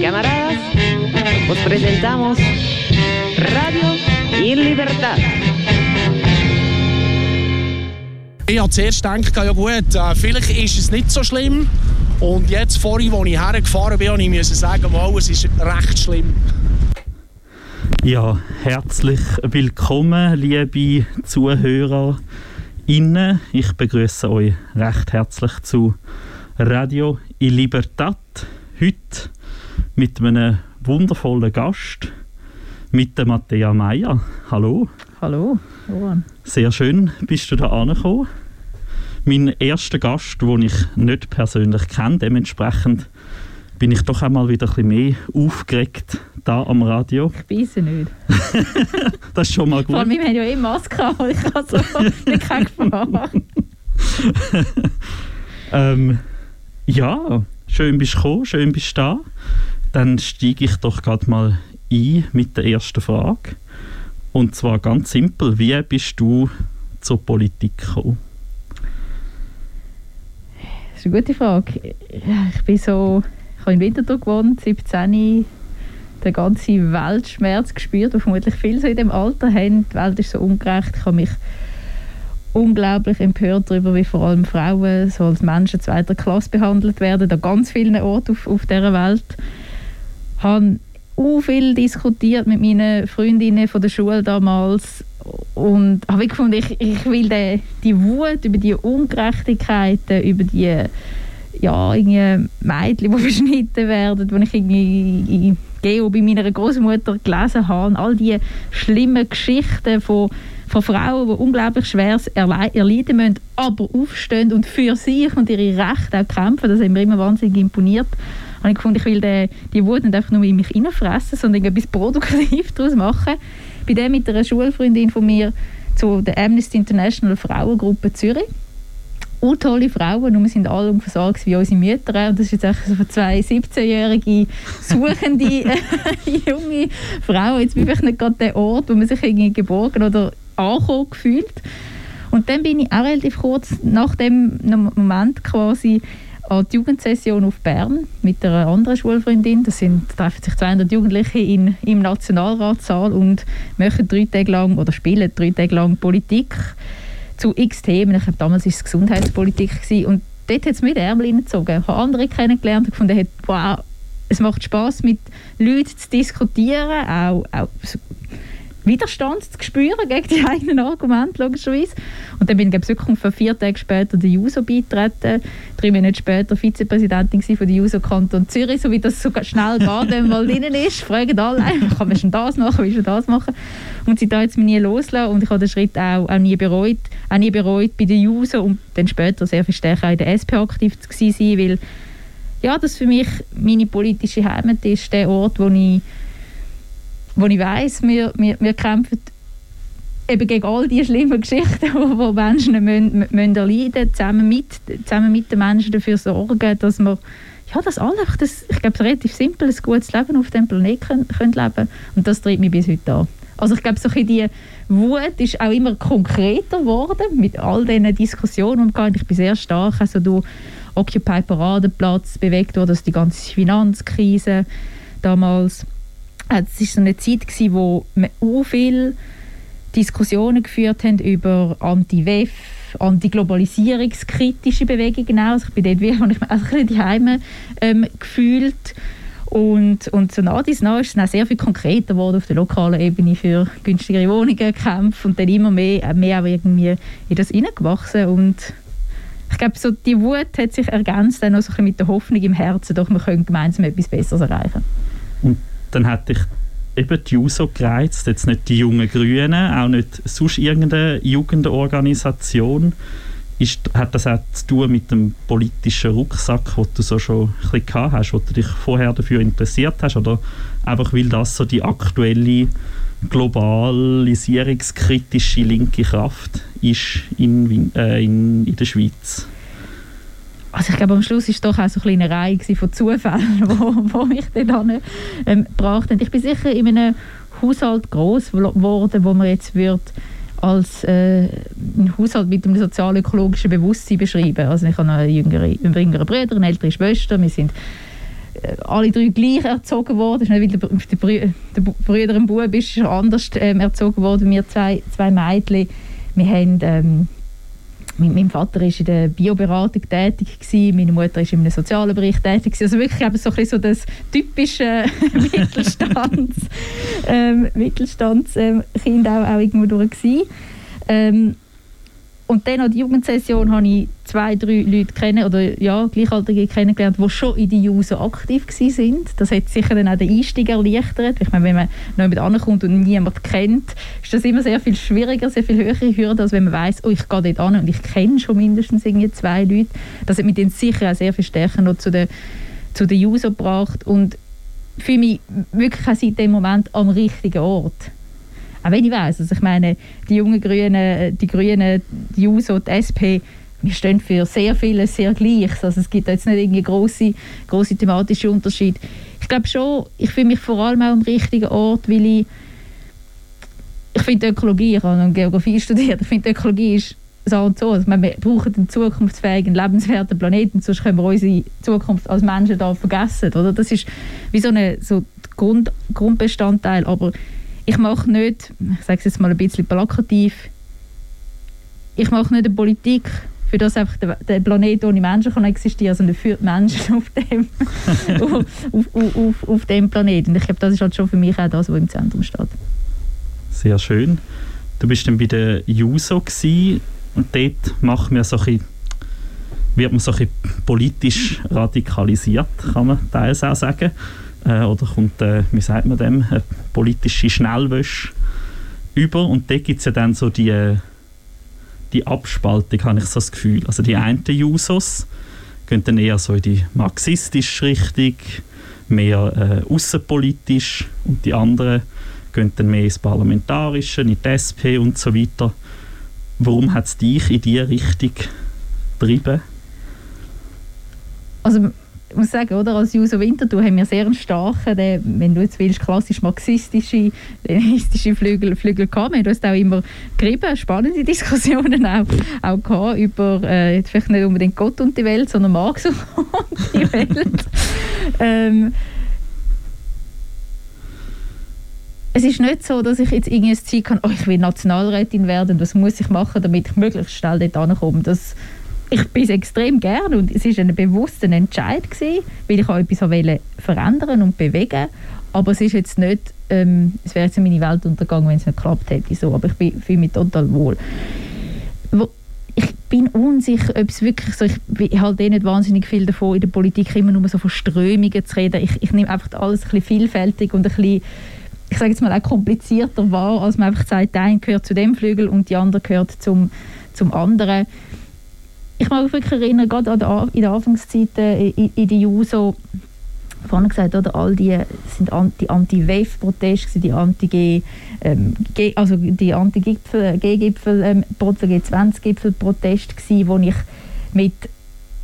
Camaradas, os presentamos Radio in Libertad. Ich habe zuerst gedacht, ja gut, äh, vielleicht ist es nicht so schlimm. Und jetzt vorhin, als ich hergefahren bin, musste ich sagen, es ist recht schlimm. Ja, herzlich willkommen, liebe Zuhörer. Ich begrüße euch recht herzlich zu Radio in Libertad. Heute mit einem wundervollen Gast, mit der Matthäa Meier. Hallo. Hallo, Johann. Sehr schön, bist du da angekommen. Mein erster Gast, den ich nicht persönlich kenne, dementsprechend bin ich doch einmal wieder ein bisschen mehr aufgeregt da am Radio. Ich beiße nicht. das ist schon mal gut. Vor allem, wir haben ja eh Maske an, ich habe so nicht keine Gefahr. ähm, ja, schön bist du gekommen, schön bist du da. Dann steige ich doch gerade mal ein mit der ersten Frage. Und zwar ganz simpel, wie bist du zur Politik gekommen? Das ist eine gute Frage. Ich bin so, habe in Winterthur gewohnt, 17 den ganzen Weltschmerz gespürt, den vermutlich viele so in dem Alter haben. Die Welt ist so ungerecht. Ich habe mich unglaublich empört darüber, wie vor allem Frauen so als Menschen zweiter Klasse behandelt werden, an ganz vielen Orten auf, auf dieser Welt. Ich habe viel diskutiert mit meinen Freundinnen von der Schule damals und habe gefunden, ich, ich will die, die Wut über die Ungerechtigkeiten, über die ja, irgendwie Mädchen, die verschnitten werden, wo ich irgendwie in Geo bei meiner Großmutter gelesen habe, all die schlimmen Geschichten von, von Frauen, die unglaublich schwer erleiden müssen, aber aufstehen und für sich und ihre Rechte auch kämpfen, das hat mir immer wahnsinnig imponiert. Und ich gefunden, ich will die, die Wut nicht einfach nur in mich hineinfressen, sondern etwas produktiv daraus machen. Bin dann mit einer Schulfreundin von mir zu der Amnesty International Frauengruppe Zürich tolle Frauen und wir sind alle unversorgt wie unsere Mütter. Und das ist jetzt echt so zwei 17-jährige suchende junge Frauen. Jetzt bin ich nicht gerade der Ort, wo man sich irgendwie geborgen oder angekommen gefühlt. Und dann bin ich auch relativ kurz nach dem Moment quasi an die Jugendsession auf Bern mit einer anderen Schulfreundin. Das sind, treffen sich 200 Jugendliche in, im Nationalratssaal und machen drei Tage lang oder spielen drei Tage lang Politik zu x Themen. Ich glaube, damals war es Gesundheitspolitik gewesen. und dort hat es mir die Ärmel hineingezogen. Ich habe andere kennengelernt und gefunden, wow, es macht Spaß mit Leuten zu diskutieren, auch, auch Widerstand zu spüren gegen die eigenen Argumente, logischerweise. Und dann bin ich wirklich für vier Tage später der JUSO beitreten, drei Monate später Vizepräsidentin von der JUSO Kanton Zürich, so wie das so schnell geht, wenn man mal drin ist, fragen alle, kann man schon das machen, wie schon das machen. Und sie da jetzt mich nie loslassen und ich habe den Schritt auch, auch nie bereut, auch nie bereut bei der JUSO und dann später sehr viel stärker in der SP aktiv zu sein, weil ja, das für mich meine politische Heimat ist, der Ort, wo ich wo ich weiss, wir, wir, wir kämpfen eben gegen all die schlimmen Geschichten, die Menschen müssen, müssen erleiden zusammen mit, zusammen mit den Menschen dafür sorgen, dass wir ja, dass alle das, ich glaube, relativ simpel, gutes Leben auf dem Planeten können, können leben und das treibt mich bis heute an. Also ich glaube, so die Wut ist auch immer konkreter geworden mit all diesen Diskussionen und ich bin sehr stark also durch Occupy Paradeplatz bewegt worden, also die ganze Finanzkrise damals es war so eine Zeit, gewesen, wo wir auch viele Diskussionen geführt haben über Anti-WEF, anti-globalisierungskritische Bewegungen Also ich bin dort wirklich, ich mich ein bisschen ähm, gefühlt. Und, und so nach dies nach ist es dann sehr viel konkreter geworden auf der lokalen Ebene für günstigere Wohnungen gekämpft und dann immer mehr, äh, mehr auch irgendwie in das hineingewachsen. Und ich glaube, so die Wut hat sich ergänzt dann auch so ein bisschen mit der Hoffnung im Herzen, doch wir können gemeinsam etwas Besseres erreichen. Und dann hätte ich eben die JUSO gereizt, jetzt nicht die jungen Grünen, auch nicht sonst irgendeine Jugendorganisation. Ist, hat das auch zu tun mit dem politischen Rucksack, den du so schon ein bisschen gehabt hast, wo du dich vorher dafür interessiert hast, oder einfach weil das so die aktuelle globalisierungskritische linke Kraft ist in, äh, in, in der Schweiz? Also ich glaube, am Schluss war es doch auch so eine Reihe von Zufällen, wo, wo mich dann ähm, gebracht haben. Ich bin sicher in einem Haushalt groß geworden, wo man jetzt wird als äh, ein Haushalt mit einem sozial-ökologischen Bewusstsein beschreiben. Also ich habe einen jüngeren, jüngeren Bruder, eine ältere Schwester, wir sind äh, alle drei gleich erzogen worden. Ist weil der, der, der Bruder ein Bub ist, schon anders ähm, erzogen worden, wir zwei, zwei Mädchen. Wir haben ähm, mein, Vater war in der Bioberatung tätig, gewesen, meine Mutter war einem sozialen Bereich tätig. Gewesen. Also wirklich eben so, ein so das typische Mittelstands, ähm, Mittelstandskind ähm, auch, auch irgendwo durch. Ähm, und dann an der Jugendsession habe ich zwei, drei Leute kennen, oder ja, Gleichaltrige kennengelernt, die schon in die Juso aktiv sind. Das hat sicher dann auch den Einstieg erleichtert. Ich meine, wenn man noch mit ankommt und niemand kennt, ist das immer sehr viel schwieriger, sehr viel höhere Hürde, als wenn man weiß, oh, ich gehe dort an und ich kenne schon mindestens irgendwie zwei Leute. Das hat mich dann sicher auch sehr viel stärker noch zu der, zu der Juso gebracht und für mich wirklich auch seit dem Moment am richtigen Ort. Auch wenn ich weiß, also ich meine, die jungen Grünen, die Grünen, die JUSO, die SP, wir stehen für sehr vieles sehr Gleiches. Also es gibt jetzt nicht irgendwie große, große thematische Unterschiede. Ich glaube schon, ich fühle mich vor allem auch am richtigen Ort, weil ich ich finde Ökologie, ich habe Geografie studiert, ich finde Ökologie ist so und so. Also wir brauchen einen zukunftsfähigen, lebenswerten Planeten, sonst können wir unsere Zukunft als Menschen da vergessen. Oder? Das ist wie so ein so Grund, Grundbestandteil. Aber ich mache nicht, ich sage es jetzt mal ein bisschen plakativ, ich mache nicht eine Politik, für das einfach der, der Planet ohne Menschen kann existieren, sondern für die Menschen auf dem, auf, auf, auf, auf, dem Planeten. Und ich glaube, das ist halt schon für mich auch das, was im Zentrum steht. Sehr schön. Du bist dann bei der JUSO gewesen, und dort macht man so ein wird man so ein politisch radikalisiert, kann man teils auch sagen äh, oder kommt, äh, wie sagt man dem, eine politische Schnellwäsche über und da gibt es ja dann so die, äh, die Abspaltung, habe ich so das Gefühl. Also die einen Jusos gehen dann eher so in die marxistische Richtung, mehr äh, außenpolitisch und die anderen gehen dann mehr ins Parlamentarische, in die SP und so weiter. Warum hat es dich in diese Richtung getrieben? Also muss sagen, oder, als Juso Winterthur haben wir sehr einen starken, den, wenn du jetzt willst, klassisch marxistische, leninistische Flügel, Flügel gehabt. Wir haben uns auch immer gerieben, spannende Diskussionen auch, auch gehabt über, äh, vielleicht nicht unbedingt Gott und die Welt, sondern Marx und die Welt. ähm, es ist nicht so, dass ich jetzt irgendwie Ziel kann, oh, ich will Nationalrätin werden, was muss ich machen, damit ich möglichst schnell dort ankomme. Das, ich bin es extrem gerne und es war ein bewusster Entscheid gewesen, weil ich auch etwas wollte verändern und bewegen. Aber es ist jetzt nicht ähm, es wäre jetzt meine Welt untergegangen, wenn es nicht geklappt hätte so, aber ich fühle mich total wohl. Wo, ich bin unsicher, ob es wirklich so, ich, halte eh nicht wahnsinnig viel davon, in der Politik immer nur so von Strömungen zu reden. Ich, ich nehme einfach alles ein bisschen vielfältig und ein bisschen, ich sage jetzt mal auch komplizierter wahr, als man einfach sagt, der eine gehört zu dem Flügel und die andere gehört zum, zum anderen ich mag mich wirklich erinnern, gerade in der Anfangszeit in, in der JUSO, vorhin gesagt, oder, all die sind die Anti-WEF-Proteste, die Anti-G, ähm, also die Anti-G-Gipfel, ähm, G20-Gipfel-Proteste wo ich mit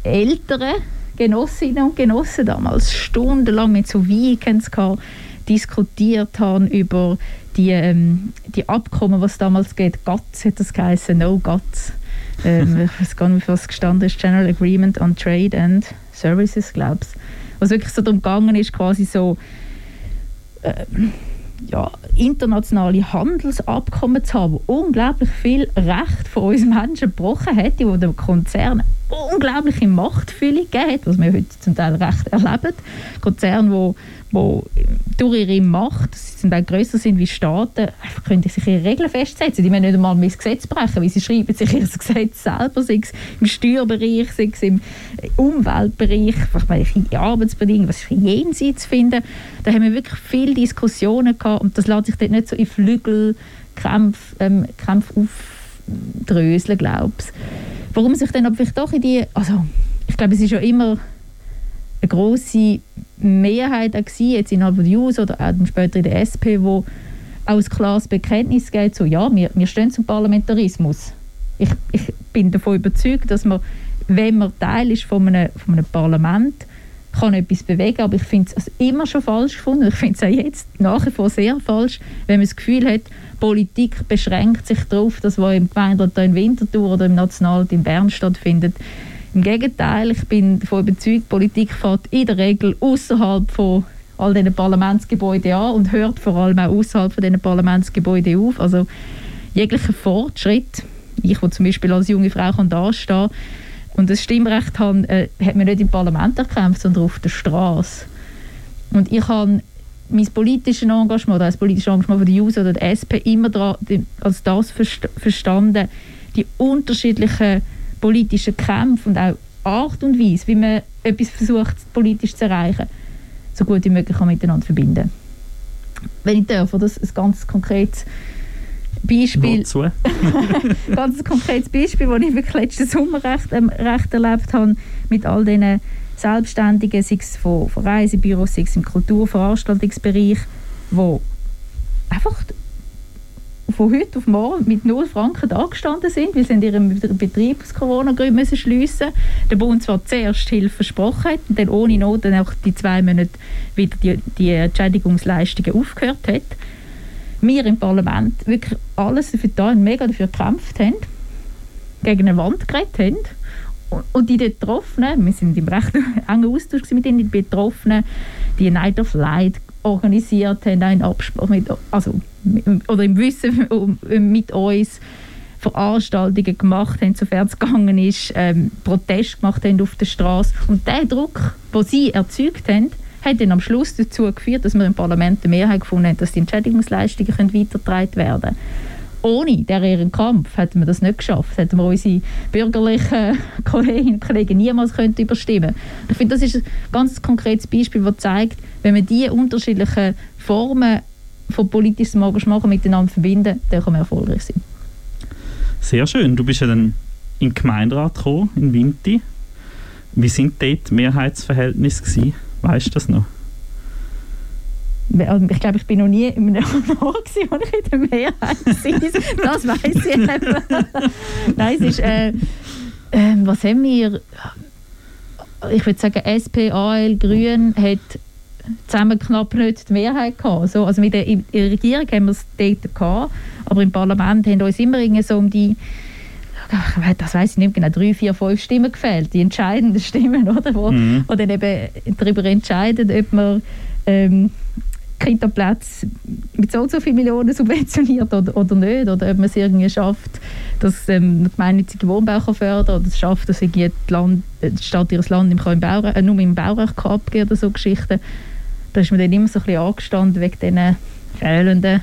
älteren Genossinnen und Genossen damals stundenlang mit so Weekends diskutiert haben über die, ähm, die Abkommen, was damals geht. GATS hat das geheißen, No GATS ähm, ich weiß gar nicht, was gestanden ist, General Agreement on Trade and Services, glaube ich. Was wirklich so darum gegangen ist, quasi so äh, ja, internationale Handelsabkommen zu haben, die unglaublich viel Recht von uns Menschen gebrochen hätte, wo der Konzern unglaubliche Machtfülle gegeben hat, was wir heute zum Teil recht erleben. Konzerne, die wo durch ihre Macht, sie sind auch grösser sind wie Staaten, einfach können sich ihre Regeln festsetzen. Die müssen nicht einmal das Gesetz brechen, weil sie schreiben sich ihr Gesetz selber, sei es im Steuerbereich, sei es im Umweltbereich, welche Arbeitsbedingungen, was ist jenseits finden. Da haben wir wirklich viele Diskussionen gehabt und das lässt sich dort nicht so in Flügelkämpfe ähm, Kämpfe aufdröseln, glaube ich. Warum sich dann aber vielleicht doch in die, also ich glaube, es ist ja immer eine große Mehrheit gewesen, jetzt innerhalb der JUS oder auch später in der SP, wo auch klares Bekenntnis gibt, so ja, wir, wir stehen zum Parlamentarismus. Ich, ich bin davon überzeugt, dass man, wenn man Teil ist von einem, von einem Parlament, kann etwas bewegen, aber ich finde es also immer schon falsch gefunden. Ich finde es auch jetzt nach wie vor sehr falsch, wenn man das Gefühl hat, Politik beschränkt sich darauf, dass was im Gemeinderat in Winterthur oder im Nationalrat in Bern stattfindet. Im Gegenteil, ich bin davon überzeugt, Politik fährt in der Regel außerhalb von all diesen Parlamentsgebäuden an und hört vor allem auch außerhalb von diesen Parlamentsgebäuden auf. Also jeglicher Fortschritt, ich, wo zum Beispiel als junge Frau kann dastehen und das Stimmrecht habe, äh, hat man nicht im Parlament erkämpft, sondern auf der Straße. Und ich habe mein politisches Engagement, oder das politische Engagement von der JUSO oder der SP immer als das verstanden, die unterschiedlichen politischen Kämpfe und auch Art und Weise, wie man etwas versucht, politisch zu erreichen, so gut wie möglich kann miteinander verbinden. Wenn ich darf, das ein ganz konkretes Beispiel, ganz konkretes Beispiel, das ich wirklich letzten Sommer recht, ähm, recht erlebt habe, mit all diesen Selbstständigen, sei es von, von Reisebüros, sei es im Kulturveranstaltungsbereich, die einfach von heute auf morgen mit 0 Franken da gestanden sind, weil sie in ihrem Betrieb aus Corona-Gründen schliessen. Der Bund zwar zuerst Hilfe versprochen hat und dann ohne Not dann auch die zwei Monate wieder die, die Entschädigungsleistungen aufgehört hat. Wir im Parlament wirklich alles dafür da und mega dafür gekämpft haben, gegen eine Wand geredet haben. Und die Betroffenen, wir sind im recht engen Austausch mit ihnen, die Betroffenen, die Night of Light organisiert haben, einen Abspruch mit, also, oder im Wissen mit uns Veranstaltungen gemacht haben, sofern es gegangen ist, ähm, Protest gemacht haben auf der Straße. Und der Druck, den sie erzeugt haben, hat dann am Schluss dazu geführt, dass wir im Parlament eine Mehrheit gefunden haben, dass die Entschädigungsleistungen weitergetragen werden können ohne ihren Kampf hätten wir das nicht geschafft. Hätten wir unsere bürgerlichen Kolleginnen und Kollegen niemals können überstimmen Ich finde, das ist ein ganz konkretes Beispiel, das zeigt, wenn wir diese unterschiedlichen Formen von politischem Engagement miteinander verbinden, dann kann man erfolgreich sein. Sehr schön. Du bist ja dann in den Gemeinderat gekommen, in Winti. Wie sind dort die Mehrheitsverhältnisse Weißt du das noch? Also ich glaube, ich bin noch nie in einem Ort, wo ich in der Mehrheit war. Das weiß ich eben. Nein, es ist... Äh, äh, was haben wir... Ich würde sagen, SP, AL, Grün hat zusammen knapp nicht die Mehrheit gehabt. So, also mit der, in der Regierung haben wir es dort gehabt, aber im Parlament haben uns immer so um die das weiß ich nicht genau, drei, vier, fünf Stimmen gefällt, die entscheidenden Stimmen, oder, wo, mhm. wo dann eben darüber entscheiden, ob man ähm, Kita-Plätze mit so und so vielen Millionen subventioniert oder, oder nicht. Oder ob man es irgendwie schafft, dass ähm, gemeinnützige Wohnbau kann fördern oder es schafft, dass die, Land, äh, die Stadt ihres Land im Baurecht, äh, nur im Baurecht abgeben oder so Geschichten. Da ist man dann immer so ein bisschen angestanden wegen diesen fehlenden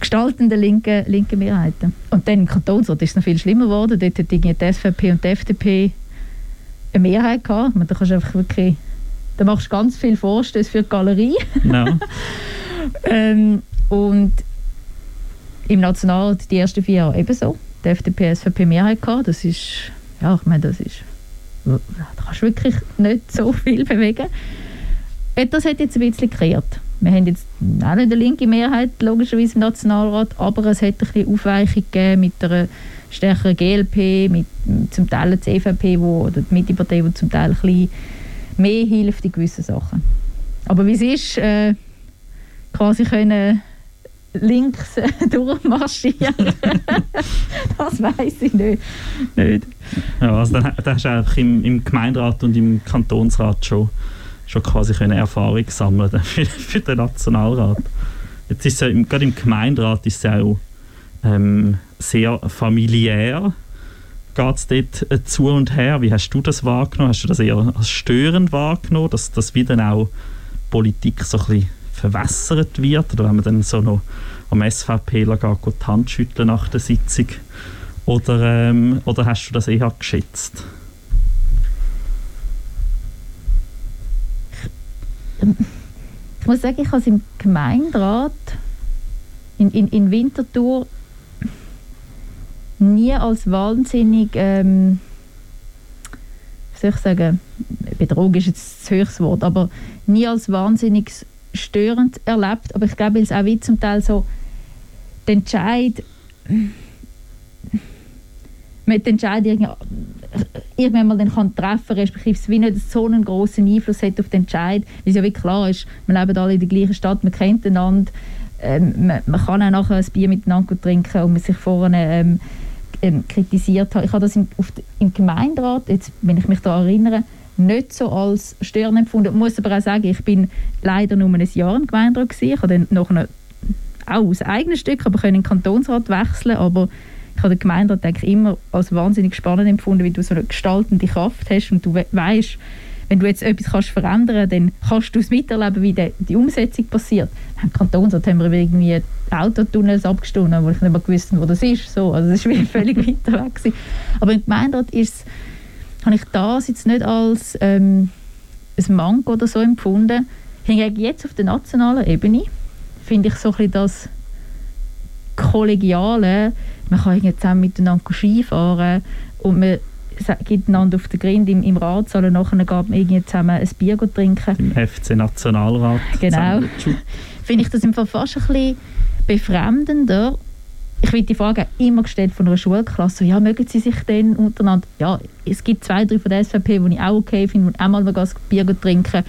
gestaltenden linken, linken Mehrheiten. Und dann im Kantonsrat ist es noch viel schlimmer geworden. Dort hat die SVP und die FDP eine Mehrheit gehabt. Da kannst du einfach wirklich da machst du ganz viel Vorstöße für die Galerie. No. ähm, und im Nationalrat die ersten vier Jahre ebenso. Die FDP, SVP Mehrheit gehabt. Das ist, ja, ich meine, das ist, da kannst du wirklich nicht so viel bewegen. Das hat jetzt ein bisschen gekehrt. Wir haben jetzt auch nicht eine linke Mehrheit, logischerweise im Nationalrat, aber es hat ein bisschen Aufweichung gegeben mit einer stärkeren GLP, mit zum Teil der CVP, wo, oder die Mittepartei, die zum Teil ein bisschen mehr hilft in gewissen Sachen. Aber wie es ist, äh, quasi können links äh, durchmarschieren, das weiß ich nicht. nicht. Ja, also dann, dann hast du auch im, im Gemeinderat und im Kantonsrat schon, schon quasi können Erfahrung sammeln für, für den Nationalrat. Jetzt ist ja, gerade im Gemeinderat ist es auch ähm, sehr familiär geht es dort äh, zu und her? Wie hast du das wahrgenommen? Hast du das eher als störend wahrgenommen, dass, dass wie auch Politik so ein bisschen verwässert wird? Oder wenn man dann so noch am SVPler geht die Hand schütteln nach der Sitzung? Oder, ähm, oder hast du das eher geschätzt? Ich muss sagen, ich habe es im Gemeinderat in, in, in Winterthur nie als wahnsinnig, ähm, wie soll ich sagen, Betrug ist jetzt das höchste Wort, aber nie als wahnsinnig störend erlebt. Aber ich glaube, weil es auch wie zum Teil so der Entscheid man die Entscheidung irgendwann mal dann kann treffen respektive es wie nicht so einen großen Einfluss hat auf den Entscheid, weil es ja wirklich klar ist, wir leben alle in der gleichen Stadt, man kennt einander, ähm, man, man, kann auch nachher ein Bier miteinander trinken und man sich vorne ähm, ähm, kritisiert hat. Ich habe das im, auf, im Gemeinderat, jetzt, wenn ich mich daran erinnere, nicht so als störend empfunden. Ich muss aber auch sagen, ich bin leider nur ein Jahr im Gemeinderat gewesen. Ich habe dann noch eine, auch aus eigenem Stück, aber können in den Kantonsrat wechseln, aber ich habe den Gemeinderat eigentlich immer als wahnsinnig spannend empfunden, weil du so eine gestaltende Kraft hast und du we weißt, wenn du jetzt etwas kannst verändern dann kannst du es miterleben, wie die, die Umsetzung passiert. Im Kantonsrat haben wir irgendwie Autotunnels abgestimmt, wo ich nicht mehr gewusst wo das ist. So, also das war völlig weiter weg. Gewesen. Aber im Gemeinderat ist, habe ich das jetzt nicht als ähm, ein Manko oder so empfunden. Hingegen jetzt auf der nationalen Ebene finde ich so ein bisschen das Kollegiale, man kann zusammen miteinander Skifahren und man gibt einander auf den Grind im, im Ratssaal und nachher geht man irgendwie zusammen ein Bier trinken. Im FC Nationalrat. Genau. Finde ich das im Fall fast ein bisschen befremdender. Ich werde die Frage immer gestellt von einer Schulklasse, ja, mögen sie sich denn untereinander? Ja, es gibt zwei, drei von der SVP, die ich auch okay finde, und auch mal ein Bier trinken.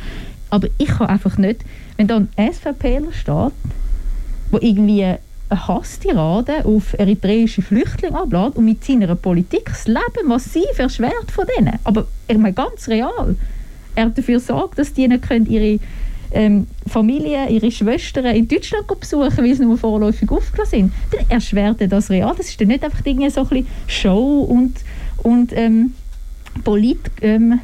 Aber ich kann einfach nicht, wenn da ein SVPler steht, der irgendwie eine Hasstirade auf eritreische Flüchtlinge ablässt und mit seiner Politik das Leben massiv erschwert von denen. Aber ich meine ganz real. Er dafür sorgt, dass die nicht ihre ähm, Familie, ihre Schwestern in Deutschland besuchen, weil sie nur vorläufig aufgelassen sind. Dann erschwert er das real. Das ist dann nicht einfach irgendwie so ein Show und, und ähm, Politgehabe,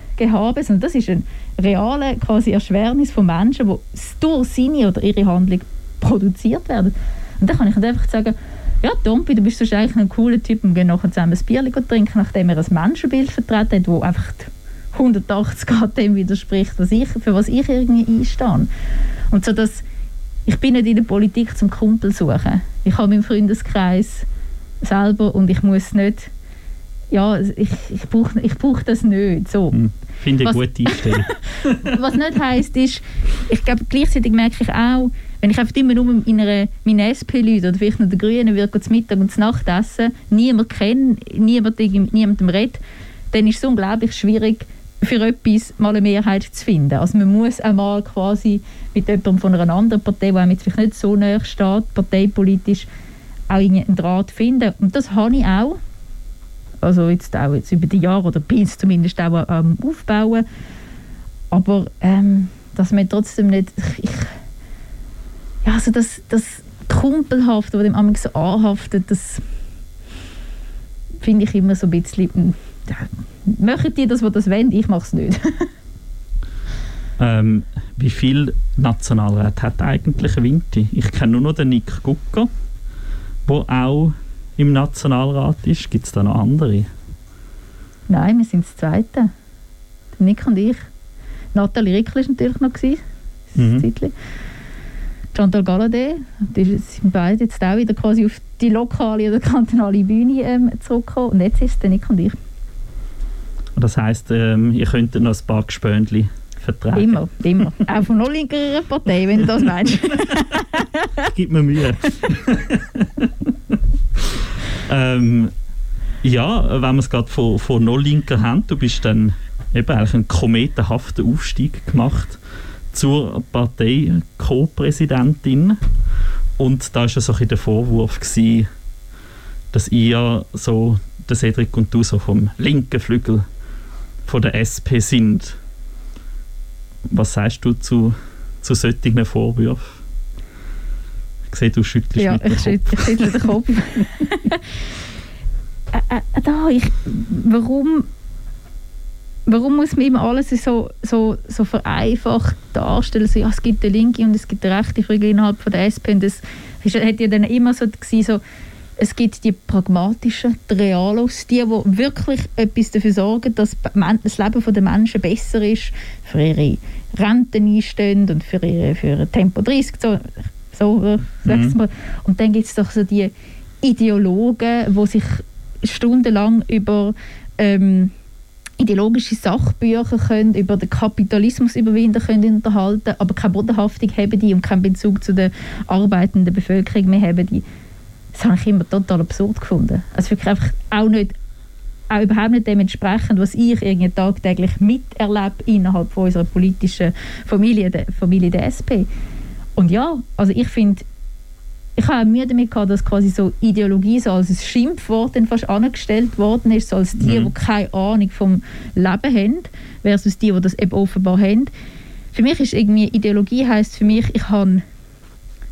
ähm, sondern das ist eine reale quasi Erschwernis von Menschen, die durch seine oder ihre Handlung produziert werden. Und dann kann ich einfach sagen, ja, Tompi, du bist sonst eigentlich ein cooler Typ und gehen nachher zusammen ein Bier trinken, nachdem er ein Menschenbild vertreten hat, das einfach 180 Grad dem widerspricht, was ich, für was ich irgendwie einstehe. Und so, dass ich bin nicht in der Politik zum Kumpel suchen. Ich habe meinen Freundeskreis selber und ich muss nicht ja, ich, ich brauche ich brauch das nicht. So. Hm, finde ich gute Einstellung. was nicht heisst, ist, ich glaube, gleichzeitig merke ich auch, wenn ich einfach immer nur in einer, SP-Leute oder vielleicht noch den Grünen würde zum Mittag und zum Nacht essen, niemand kenne, niemand, niemandem redet, dann ist es unglaublich schwierig, für etwas mal eine Mehrheit zu finden. Also man muss einmal quasi mit jemandem von einer anderen Partei, der vielleicht nicht so näher steht, parteipolitisch, auch einen Draht finden. Und das habe ich auch. Also jetzt auch jetzt über die Jahre, oder bin es zumindest auch am ähm, Aufbauen. Aber ähm, dass man trotzdem nicht... Ich, ja, also das, das Kumpelhafte, das dem einmal so anhaftet, das finde ich immer so ein bisschen, ja, machen die das, was das wollen, ich mache es nicht. ähm, wie viel Nationalrat hat eigentlich Winti? Ich kenne nur noch den Nick Gucker, der auch im Nationalrat ist. Gibt es da noch andere? Nein, wir sind das Zweite. Der Nick und ich. Nathalie Rickl war natürlich noch. Gewesen, mhm. Chantal Galladay, die sind beide jetzt auch wieder quasi auf die lokale oder kantonale Bühne ähm, zurückgekommen. Und jetzt ist es Nick und ich. Das heisst, ähm, ihr könnt noch ein paar Gespöndli vertragen? Immer, immer. auch von noch linkerer Partei, wenn du das meinst. Gib mir Mühe. ähm, ja, wenn wir es gerade von, von noch linker haben, du bist dann eben eigentlich einen kometenhaften Aufstieg gemacht zur Partei Co-Präsidentin. Und da war so ein der Vorwurf, gewesen, dass ihr so, der Cedric und du so vom linken Flügel von der SP sind. Was sagst du zu, zu solchen Vorwürfen? Ich sehe, du schüttelst ja, mit dem Kopf. Ja, ich schüttle den Kopf. äh, äh, da, ich, warum warum muss man immer alles so, so, so vereinfacht darstellen? So, ja, es gibt eine linke und es gibt eine rechte Flügel innerhalb von der SP. Und das hat ja dann immer so gewesen, so es gibt die pragmatischen, die Realos, die, die wirklich etwas dafür sorgen, dass das Leben der Menschen besser ist, für ihre Renten einstehen und für ihre für Tempo 30, so, so mhm. mal. Und dann gibt es doch so die Ideologen, die sich stundenlang über ähm, ideologische Sachbücher können über den Kapitalismus überwinden können unterhalten, aber keine Bodenhaftung haben die und keinen Bezug zu der arbeitenden Bevölkerung mehr haben die. Das habe ich immer total absurd gefunden. Also wirklich einfach auch nicht auch überhaupt nicht dementsprechend, was ich irgendwie tagtäglich miterlebe innerhalb von unserer politischen Familie, der Familie der SP. Und ja, also ich finde, ich habe Mühe damit gehabt, dass quasi so Ideologie so als ein Schimpfwort dann fast angestellt worden ist, so als die, mhm. die keine Ahnung vom Leben haben, versus die, die das eben offenbar haben. Für mich ist irgendwie, Ideologie heißt für mich, ich habe,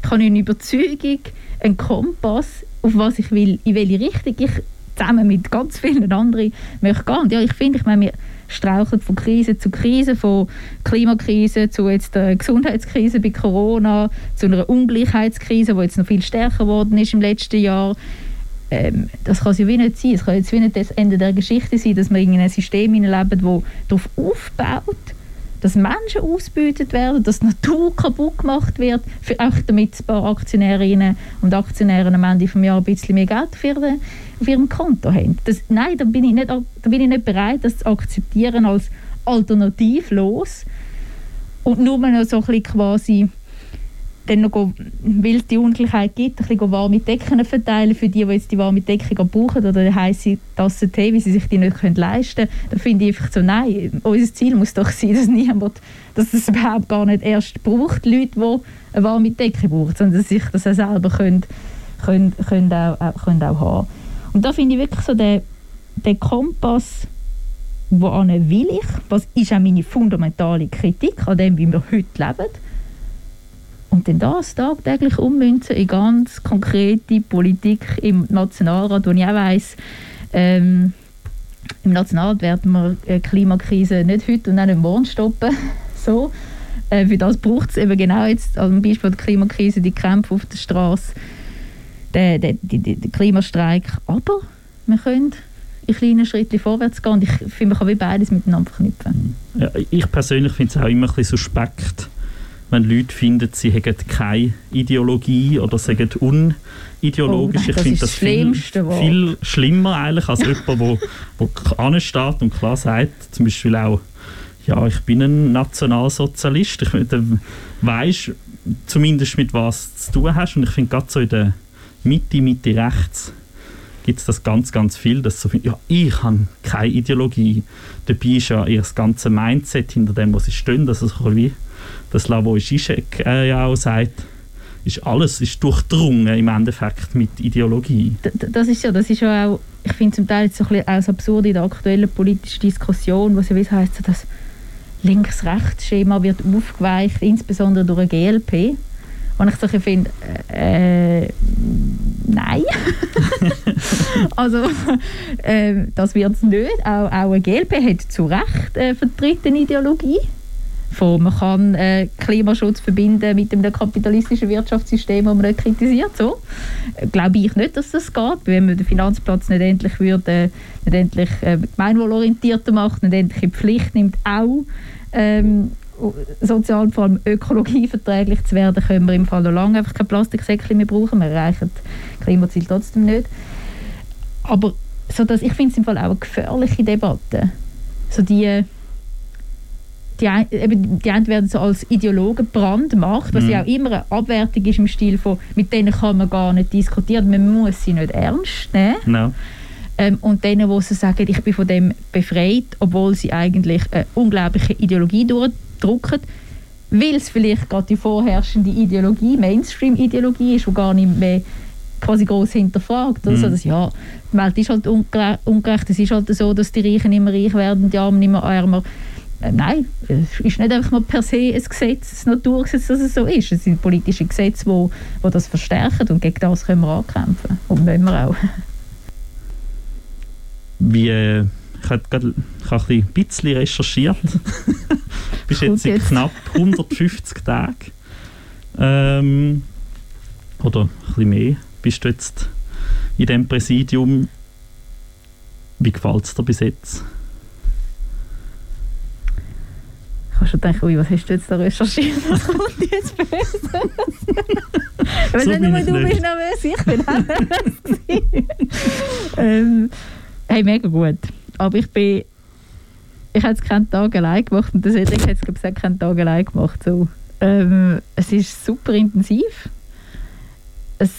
ich habe eine Überzeugung, einen Kompass, auf was ich will, in welche Richtung ich zusammen mit ganz vielen anderen möchte gehen. Und ja, ich finde, ich meine, wir straucheln von Krise zu Krise, von Klimakrise zu jetzt der Gesundheitskrise bei Corona, zu einer Ungleichheitskrise, die jetzt noch viel stärker geworden ist im letzten Jahr. Ähm, das kann es ja wie nicht sein. Es kann jetzt wie nicht das Ende der Geschichte sein, dass wir in einem System leben, das darauf aufbaut, dass Menschen ausgebeutet werden, dass die Natur kaputt gemacht wird, auch damit ein paar Aktionärinnen und Aktionäre am Ende des Jahres ein bisschen mehr Geld für den, auf ihrem Konto haben. Das, nein, da bin, ich nicht, da bin ich nicht bereit, das zu akzeptieren als alternativlos und nur noch so ein bisschen quasi dann noch, weil es gibt, ein bisschen warme Decken verteilen für die, die jetzt die warme Decke brauchen oder heiße Tasse Tee, weil sie sich die nicht leisten können. Da finde ich einfach so, nein, unser Ziel muss doch sein, dass niemand, dass es überhaupt gar nicht erst braucht, Leute, die eine warme Decke brauchen, sondern dass sich das auch selber können, können, können, auch, können auch haben. Und da finde ich wirklich so den, den Kompass, wohin will ich, was ist auch meine fundamentale Kritik an dem, wie wir heute leben, und dann das tagtäglich ummünzen in ganz konkrete Politik im Nationalrat, wo ich auch weiss, ähm, im Nationalrat werden wir die Klimakrise nicht heute und auch nicht morgen stoppen. so. Äh, für das braucht es eben genau jetzt, am Beispiel der Klimakrise, die Kämpfe auf der Straße, den, den, den, den Klimastreik. Aber wir können in kleinen Schritten vorwärts gehen und ich finde, man kann wie beides miteinander verknüpfen. Ja, ich persönlich finde es auch immer ein bisschen suspekt, wenn Leute finden, sie hätten keine Ideologie oder sagen unideologisch. Oh, ich finde das viel, viel, schlimmer eigentlich als jemand, der wo, ansteht und klar sagt, zum Beispiel auch, ja, ich bin ein Nationalsozialist. Ich weiß zumindest mit was zu tun hast und ich finde gerade so in der Mitte, Mitte rechts gibt es das ganz, ganz viel, dass so ja, ich habe keine Ideologie. Dabei ist ja ihr ganze Mindset hinter dem, was sie stehen, also so wie das Slavoj Žižek äh, ja auch sagt, ist alles ist durchdrungen im Endeffekt mit Ideologie. das ist ja, das ist ja auch, ich finde zum Teil so ein bisschen als absurd in der aktuellen politischen Diskussion, was ja wie heißt so das Links-Rechts-Schema wird aufgeweicht, insbesondere durch eine GLP. Und ich so finde, äh, nein. also, äh, das wird es nicht. Auch, auch eine GLP hat zu Recht äh, vertreten Ideologie von man kann äh, Klimaschutz verbinden mit dem kapitalistischen Wirtschaftssystem, das man nicht kritisiert. So. Glaube ich nicht, dass das geht. Wenn man den Finanzplatz nicht endlich, würde, äh, nicht endlich äh, gemeinwohlorientierter macht, nicht endlich in Pflicht nimmt, auch ähm, sozial vor allem ökologieverträglich zu werden, können wir im Fall noch lange einfach kein Plastiksäckchen mehr brauchen. Wir erreichen das Klimaziel trotzdem nicht. Aber so dass, ich finde es im Fall auch eine gefährliche Debatte. So die die, eben, die einen werden so als Ideologen brandmacht, was mhm. ja auch immer eine Abwertung ist im Stil von, mit denen kann man gar nicht diskutieren, man muss sie nicht ernst nehmen. No. Ähm, und denen, die so sagen, ich bin von dem befreit, obwohl sie eigentlich eine unglaubliche Ideologie durchdrücken, weil es vielleicht gerade die vorherrschende Ideologie, Mainstream-Ideologie ist, die gar nicht mehr quasi groß hinterfragt. Also, mhm. dass, ja, die Welt ist halt ungerecht, es ist halt so, dass die Reichen immer reich werden und die Armen immer ärmer. Äh, nein, es ist nicht einfach mal per se ein Gesetz, ein Naturgesetz, dass es so ist. Es sind politische Gesetze, die wo, wo das verstärken und gegen das können wir ankämpfen. Und wollen wir auch. Wie, äh, ich habe gerade ein bisschen recherchiert. du bist jetzt in knapp 150 Tagen ähm, oder ein bisschen mehr bist du jetzt in diesem Präsidium. Wie gefällt es dir bis jetzt? Ich habe schon gedacht, ui, was hast du jetzt da recherchiert? Was kommt jetzt böse? Weil so nicht nur du nicht. bist nervös, ich bin nervös. ähm, hey, mega gut. Aber ich bin... Ich habe jetzt keinen Tag allein gemacht und das hätte ich jetzt glaube ich keinen Tag allein gemacht. So. Ähm, es ist super intensiv. Es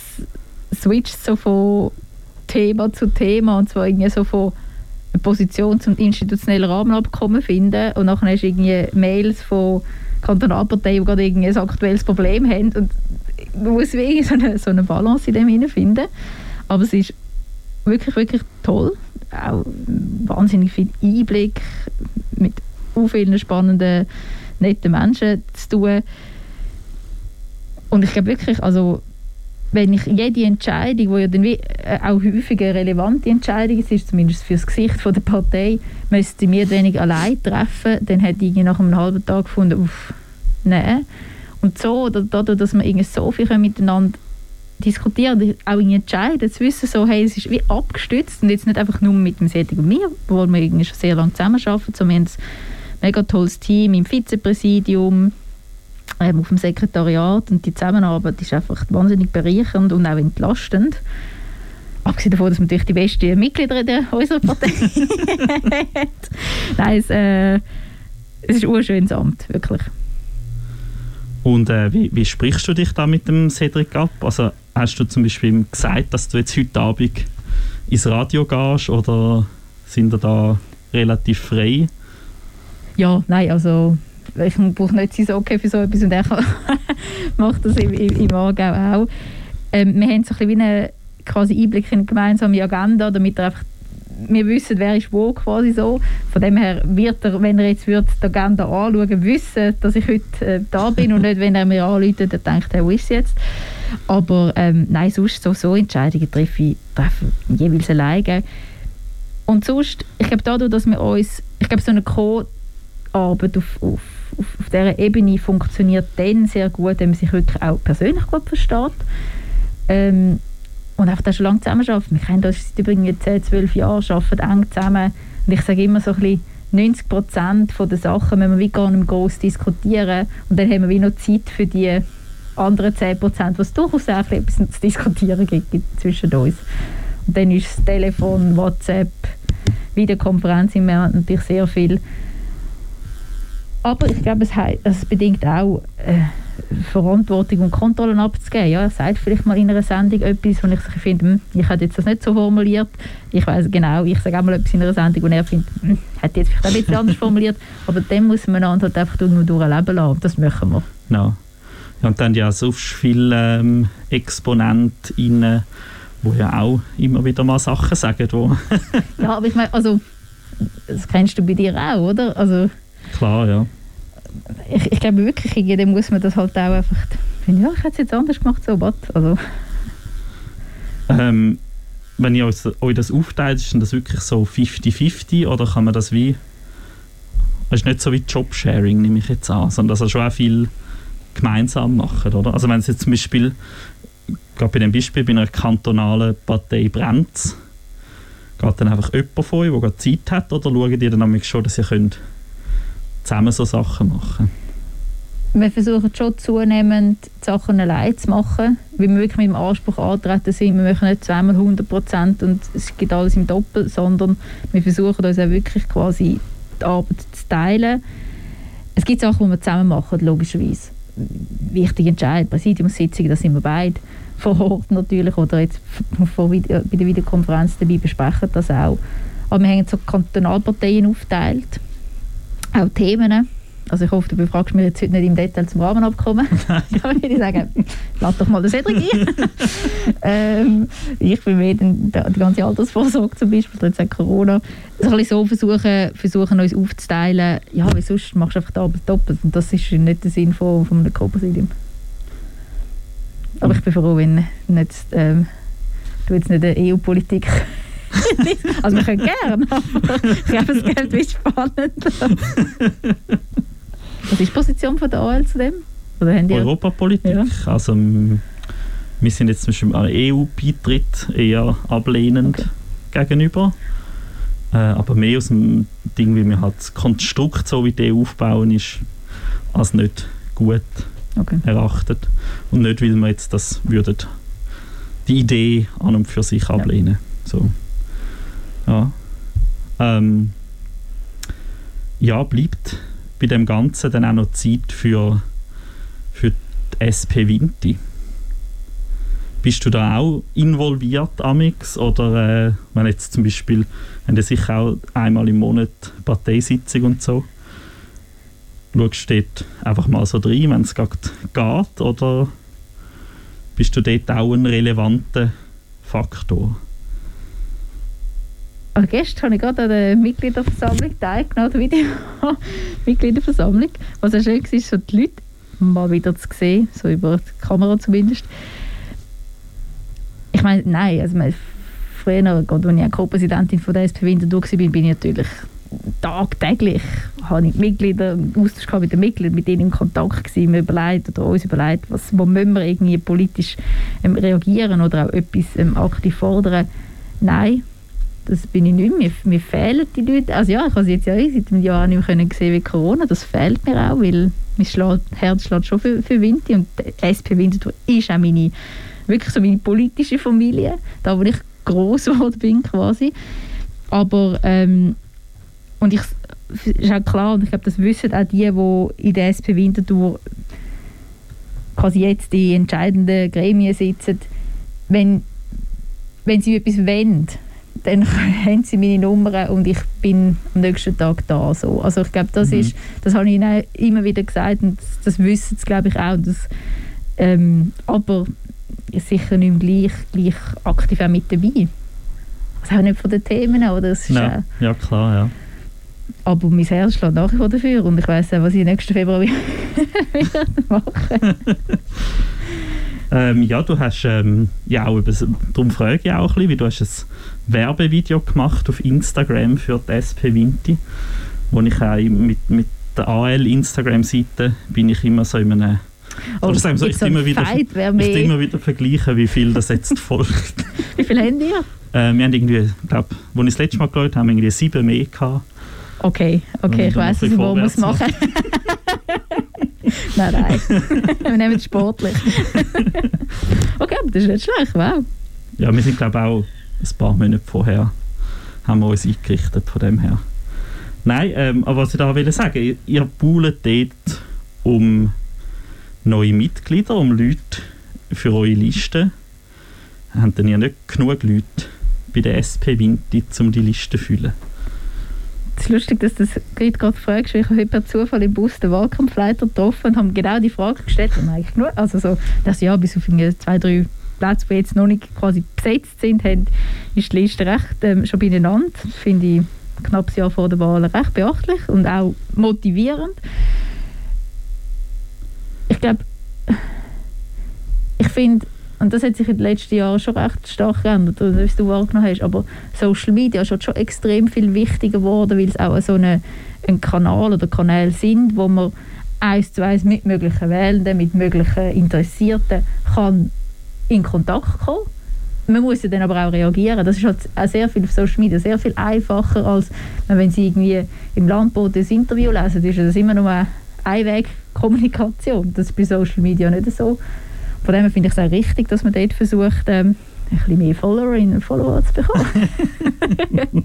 switcht so von Thema zu Thema und zwar irgendwie so von eine Position zum institutionellen Rahmenabkommen finden und nachher hast du irgendwie Mails von Kantonalparteien, die gerade irgendwie ein aktuelles Problem haben und man muss irgendwie so eine, so eine Balance in dem finden. Aber es ist wirklich, wirklich toll. Auch wahnsinnig viel Einblick mit vielen spannenden, netten Menschen zu tun. Und ich glaube wirklich, also wenn ich jede Entscheidung, die ja dann wie, äh, auch häufig eine relevante Entscheidung ist, zumindest für das Gesicht von der Partei, müsste mir wenig allein treffen, dann hätte ich nach einem halben Tag gefunden, uff, nein. Und so, dadurch, dass wir irgendwie so viel miteinander diskutieren, auch entscheiden, zu wissen, so, hey, es ist wie abgestützt und jetzt nicht einfach nur mit dem Sättig und mir, wo wir irgendwie schon sehr lange zusammenarbeiten, sondern wir haben ein mega tolles Team im Vizepräsidium, auf dem Sekretariat und die Zusammenarbeit ist einfach wahnsinnig bereichernd und auch entlastend. Abgesehen davon, dass wir natürlich die besten Mitglieder in unserer Partei hat. Nein, es, äh, es ist ein schönes Amt, wirklich. Und äh, wie, wie, sprichst du dich da mit dem Cedric ab? Also hast du zum Beispiel gesagt, dass du jetzt heute Abend ins Radio gehst oder sind ihr da relativ frei? Ja, nein, also ich brauche nicht sein Okay für so etwas und er macht das im, im, im Aargau auch. Ähm, wir haben so ein bisschen wie einen quasi Einblick in eine gemeinsame Agenda, damit er einfach wir wissen, wer ist wo quasi so. Von dem her wird er, wenn er jetzt wird die Agenda anschauen, wissen, dass ich heute äh, da bin und nicht, wenn er mir anruft, dann denkt er, wo ist jetzt? Aber ähm, nein, sonst so, so Entscheidungen treffe ich treffe jeweils alleine. Und sonst, ich glaube dadurch, dass wir uns, ich glaube so eine Co-Arbeit auf, auf auf, auf dieser Ebene funktioniert dann sehr gut, wenn man sich wirklich auch persönlich gut versteht. Ähm, und einfach da schon lange zusammenarbeiten. Wir kennen das seit übrigens 10, 12 Jahren, arbeiten eng zusammen. Und ich sage immer so ein bisschen, 90 Prozent der Sachen müssen wir wie gar nicht groß diskutieren. Und dann haben wir wie noch Zeit für die anderen 10 Prozent, was durchaus auch etwas zu diskutieren gibt zwischen uns. Und dann ist das Telefon, WhatsApp, Videokonferenz im natürlich sehr viel. Aber ich glaube, es, es bedingt auch äh, Verantwortung und Kontrollen abzugeben. Ja, er sagt vielleicht mal in einer Sendung etwas, wo ich finde, hm, ich hätte jetzt das nicht so formuliert. Ich weiß genau, ich sage auch mal etwas in einer Sendung und er findet, hm, hätte jetzt vielleicht ein bisschen anders formuliert. Aber dann muss man halt einfach nur durchleben lassen. Das machen wir. Ja und dann ja so viele ähm, Exponenten, die ja auch immer wieder mal Sachen sagen. Wo ja, aber ich meine, also, das kennst du bei dir auch, oder? Also, Klar, ja. Ich, ich glaube wirklich, irgendwie muss man das halt auch einfach. Ja, ich hätte es jetzt anders gemacht, so was. Also. Ähm, wenn ihr euch das aufteilt, ist das wirklich so 50-50 oder kann man das wie. Es ist nicht so wie Jobsharing, nehme ich jetzt an, sondern dass ihr schon auch viel gemeinsam macht, oder? Also wenn es jetzt zum Beispiel, gerade bei dem Beispiel bei einer kantonalen Partei brennt, geht dann einfach jemand von euch, der Zeit hat, oder schaut ihr dann schon, dass ihr könnt zusammen so Sachen machen? Wir versuchen schon zunehmend die Sachen allein zu machen, weil wir wirklich mit dem Anspruch antreten sind, wir machen nicht zweimal 100 Prozent und es gibt alles im Doppel, sondern wir versuchen uns auch wirklich quasi die Arbeit zu teilen. Es gibt Sachen, die wir zusammen machen, logischerweise. Wichtige Entscheidungen, Präsidiumssitzungen, da sind wir beide vor Ort natürlich oder jetzt vor, bei der Videokonferenz dabei besprechen das auch. Aber wir haben so Kantonalparteien aufgeteilt auch Themen. Also ich hoffe, du befragst mich jetzt heute nicht im Detail zum Rahmenabkommen. da würde ich sagen, lass doch mal den Cedric ein. ähm, ich bin mehr den, die ganze Altersvorsorge zum Beispiel, jetzt Corona. So, ein so versuchen, versuchen uns aufzuteilen, ja, weil sonst machst du einfach die Arbeit doppelt und das ist nicht der Sinn von, von einem Co-Präsidium. Aber ich bin froh, wenn nicht, ähm, du jetzt nicht eine EU-Politik also wir können gerne, aber ich glaube, es geht wie spannend. Was ist die Position von der AL zu dem? Europapolitik? Ja. Also wir sind jetzt zum Beispiel am EU-Beitritt eher ablehnend okay. gegenüber. Äh, aber mehr aus dem Ding, wie wir halt das Konstrukt, so wie die EU aufbauen, ist als nicht gut okay. erachtet. Und nicht, weil wir jetzt das würden, die Idee an und für sich ablehnen. Ja. So. Ja. Ähm, ja, bleibt bei dem Ganzen dann auch noch Zeit für, für die SP Vinti. Bist du da auch involviert, Amix? Oder äh, wenn jetzt zum Beispiel, haben ja sicher auch einmal im Monat Parteisitzung und so. Schaust du einfach mal so rein, wenn es gerade geht? Oder bist du dort auch ein relevanter Faktor? Also gestern habe ich gerade an der Mitgliederversammlung teilgenommen, der Video-Mitgliederversammlung. Was auch schön war, so die Leute mal wieder zu sehen, so über die Kamera zumindest. Ich meine, nein, also meine, früher, als ich Co-Präsidentin von der SP Winterthur war, bin ich natürlich tagtäglich habe ich Mitglieder Austausch mit den Mitgliedern, mit denen in Kontakt gewesen, wir überlegt oder uns überlegt, was, wo müssen wir irgendwie politisch ähm, reagieren oder auch etwas ähm, aktiv fordern. Nein, das bin ich nicht mehr. Mir, fehlen die Leute. Also ja, ich habe es jetzt ja seit einem Jahr nicht mehr gesehen wie Corona. Das fehlt mir auch, weil mein Herz schlägt schon für, für Winter und die SP Winterthur ist auch meine, wirklich so meine politische Familie, da wo ich groß geworden bin quasi. Aber ähm, und ich ist auch klar, und ich glaube, das wissen auch die, die in der SP Winterthur quasi jetzt die entscheidenden Gremien sitzen, wenn, wenn sie etwas wollen, dann haben sie meine Nummer und ich bin am nächsten Tag da. So. Also ich glaube, das mhm. ist, das habe ich ihnen immer wieder gesagt und das, das wissen sie, glaube ich, auch. Das, ähm, aber sicher nicht gleich, gleich aktiv auch mit dabei. Also auch nicht von den Themen, oder? Das ist, ja, äh, ja, klar, ja. Aber mein Herz schlägt nach wie vor dafür und ich weiss auch, was ich nächsten Februar wieder machen ähm, Ja, du hast ähm, ja auch, darum frage ich auch ein bisschen, wie du hast ein Werbevideo gemacht auf Instagram für die SP Vinti, wo ich auch mit, mit der AL Instagram-Seite bin ich immer so in einem Oh, sagen so, ich immer wieder, Fight, ich immer wieder vergleichen, wie viel das jetzt folgt. wie viel haben wir? Äh, wir haben irgendwie, ich glaube, als ich das letzte Mal geschaut habe, haben wir irgendwie sieben mehr gehabt. Okay, okay, ich weiß, was ich wo muss machen. nein, nein. wir nehmen es sportlich. okay, aber das ist nicht schlecht, wow. Ja, wir sind glaube ich auch ein paar Monate vorher haben wir uns eingerichtet von dem her. Nein, ähm, aber was ich da will sagen, ihr, ihr poolt dort um neue Mitglieder, um Leute für eure Liste. Habt ihr nicht genug Leute bei der SP Vinti, um die Liste zu füllen? Es ist lustig, dass du das gerade fragst, weil ich habe per Zufall im Bus den Wahlkampfleiter getroffen und haben genau die Frage gestellt. Und eigentlich nur, also so, dass ja, bis auf zwei, drei Plätze, die jetzt noch nicht quasi besetzt sind, haben, ist die Liste recht ähm, schon beieinander. Das finde ich ein knappes Jahr vor der Wahl recht beachtlich und auch motivierend. Ich glaube, ich finde, und das hat sich in den letzten Jahren schon recht stark geändert, wie du wahrgenommen hast. Aber Social Media ist schon extrem viel wichtiger geworden, weil es auch so eine, ein Kanal oder Kanäle sind, wo man eins zu eins mit möglichen Wählenden, mit möglichen Interessierten kann in Kontakt kommen. Man muss ja dann aber auch reagieren. Das ist halt sehr viel auf Social Media, sehr viel einfacher, als wenn Sie irgendwie im Landboot ein Interview lesen, ist das immer nur eine Einwegkommunikation. Das ist bei Social Media nicht so. Von dem finde ich es auch richtig, dass man dort versucht, ähm, ein bisschen mehr Followerinnen und Follower zu bekommen.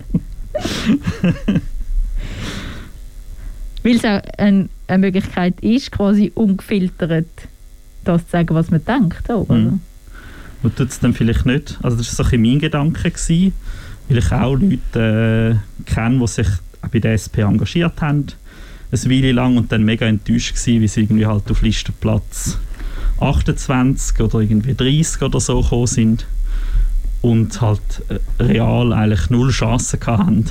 Weil es auch ein, eine Möglichkeit ist, quasi ungefiltert das zu sagen, was man denkt. Auch, mhm. Und tut es dann vielleicht nicht, also das war so ein mein Gedanke, gewesen, weil ich auch Leute äh, kenne, die sich bei der SP engagiert haben, eine Weile lang und dann mega enttäuscht waren, wie sie irgendwie halt auf Listenplatz 28 oder irgendwie 30 oder so gekommen sind und halt äh, real eigentlich null Chancen hatten,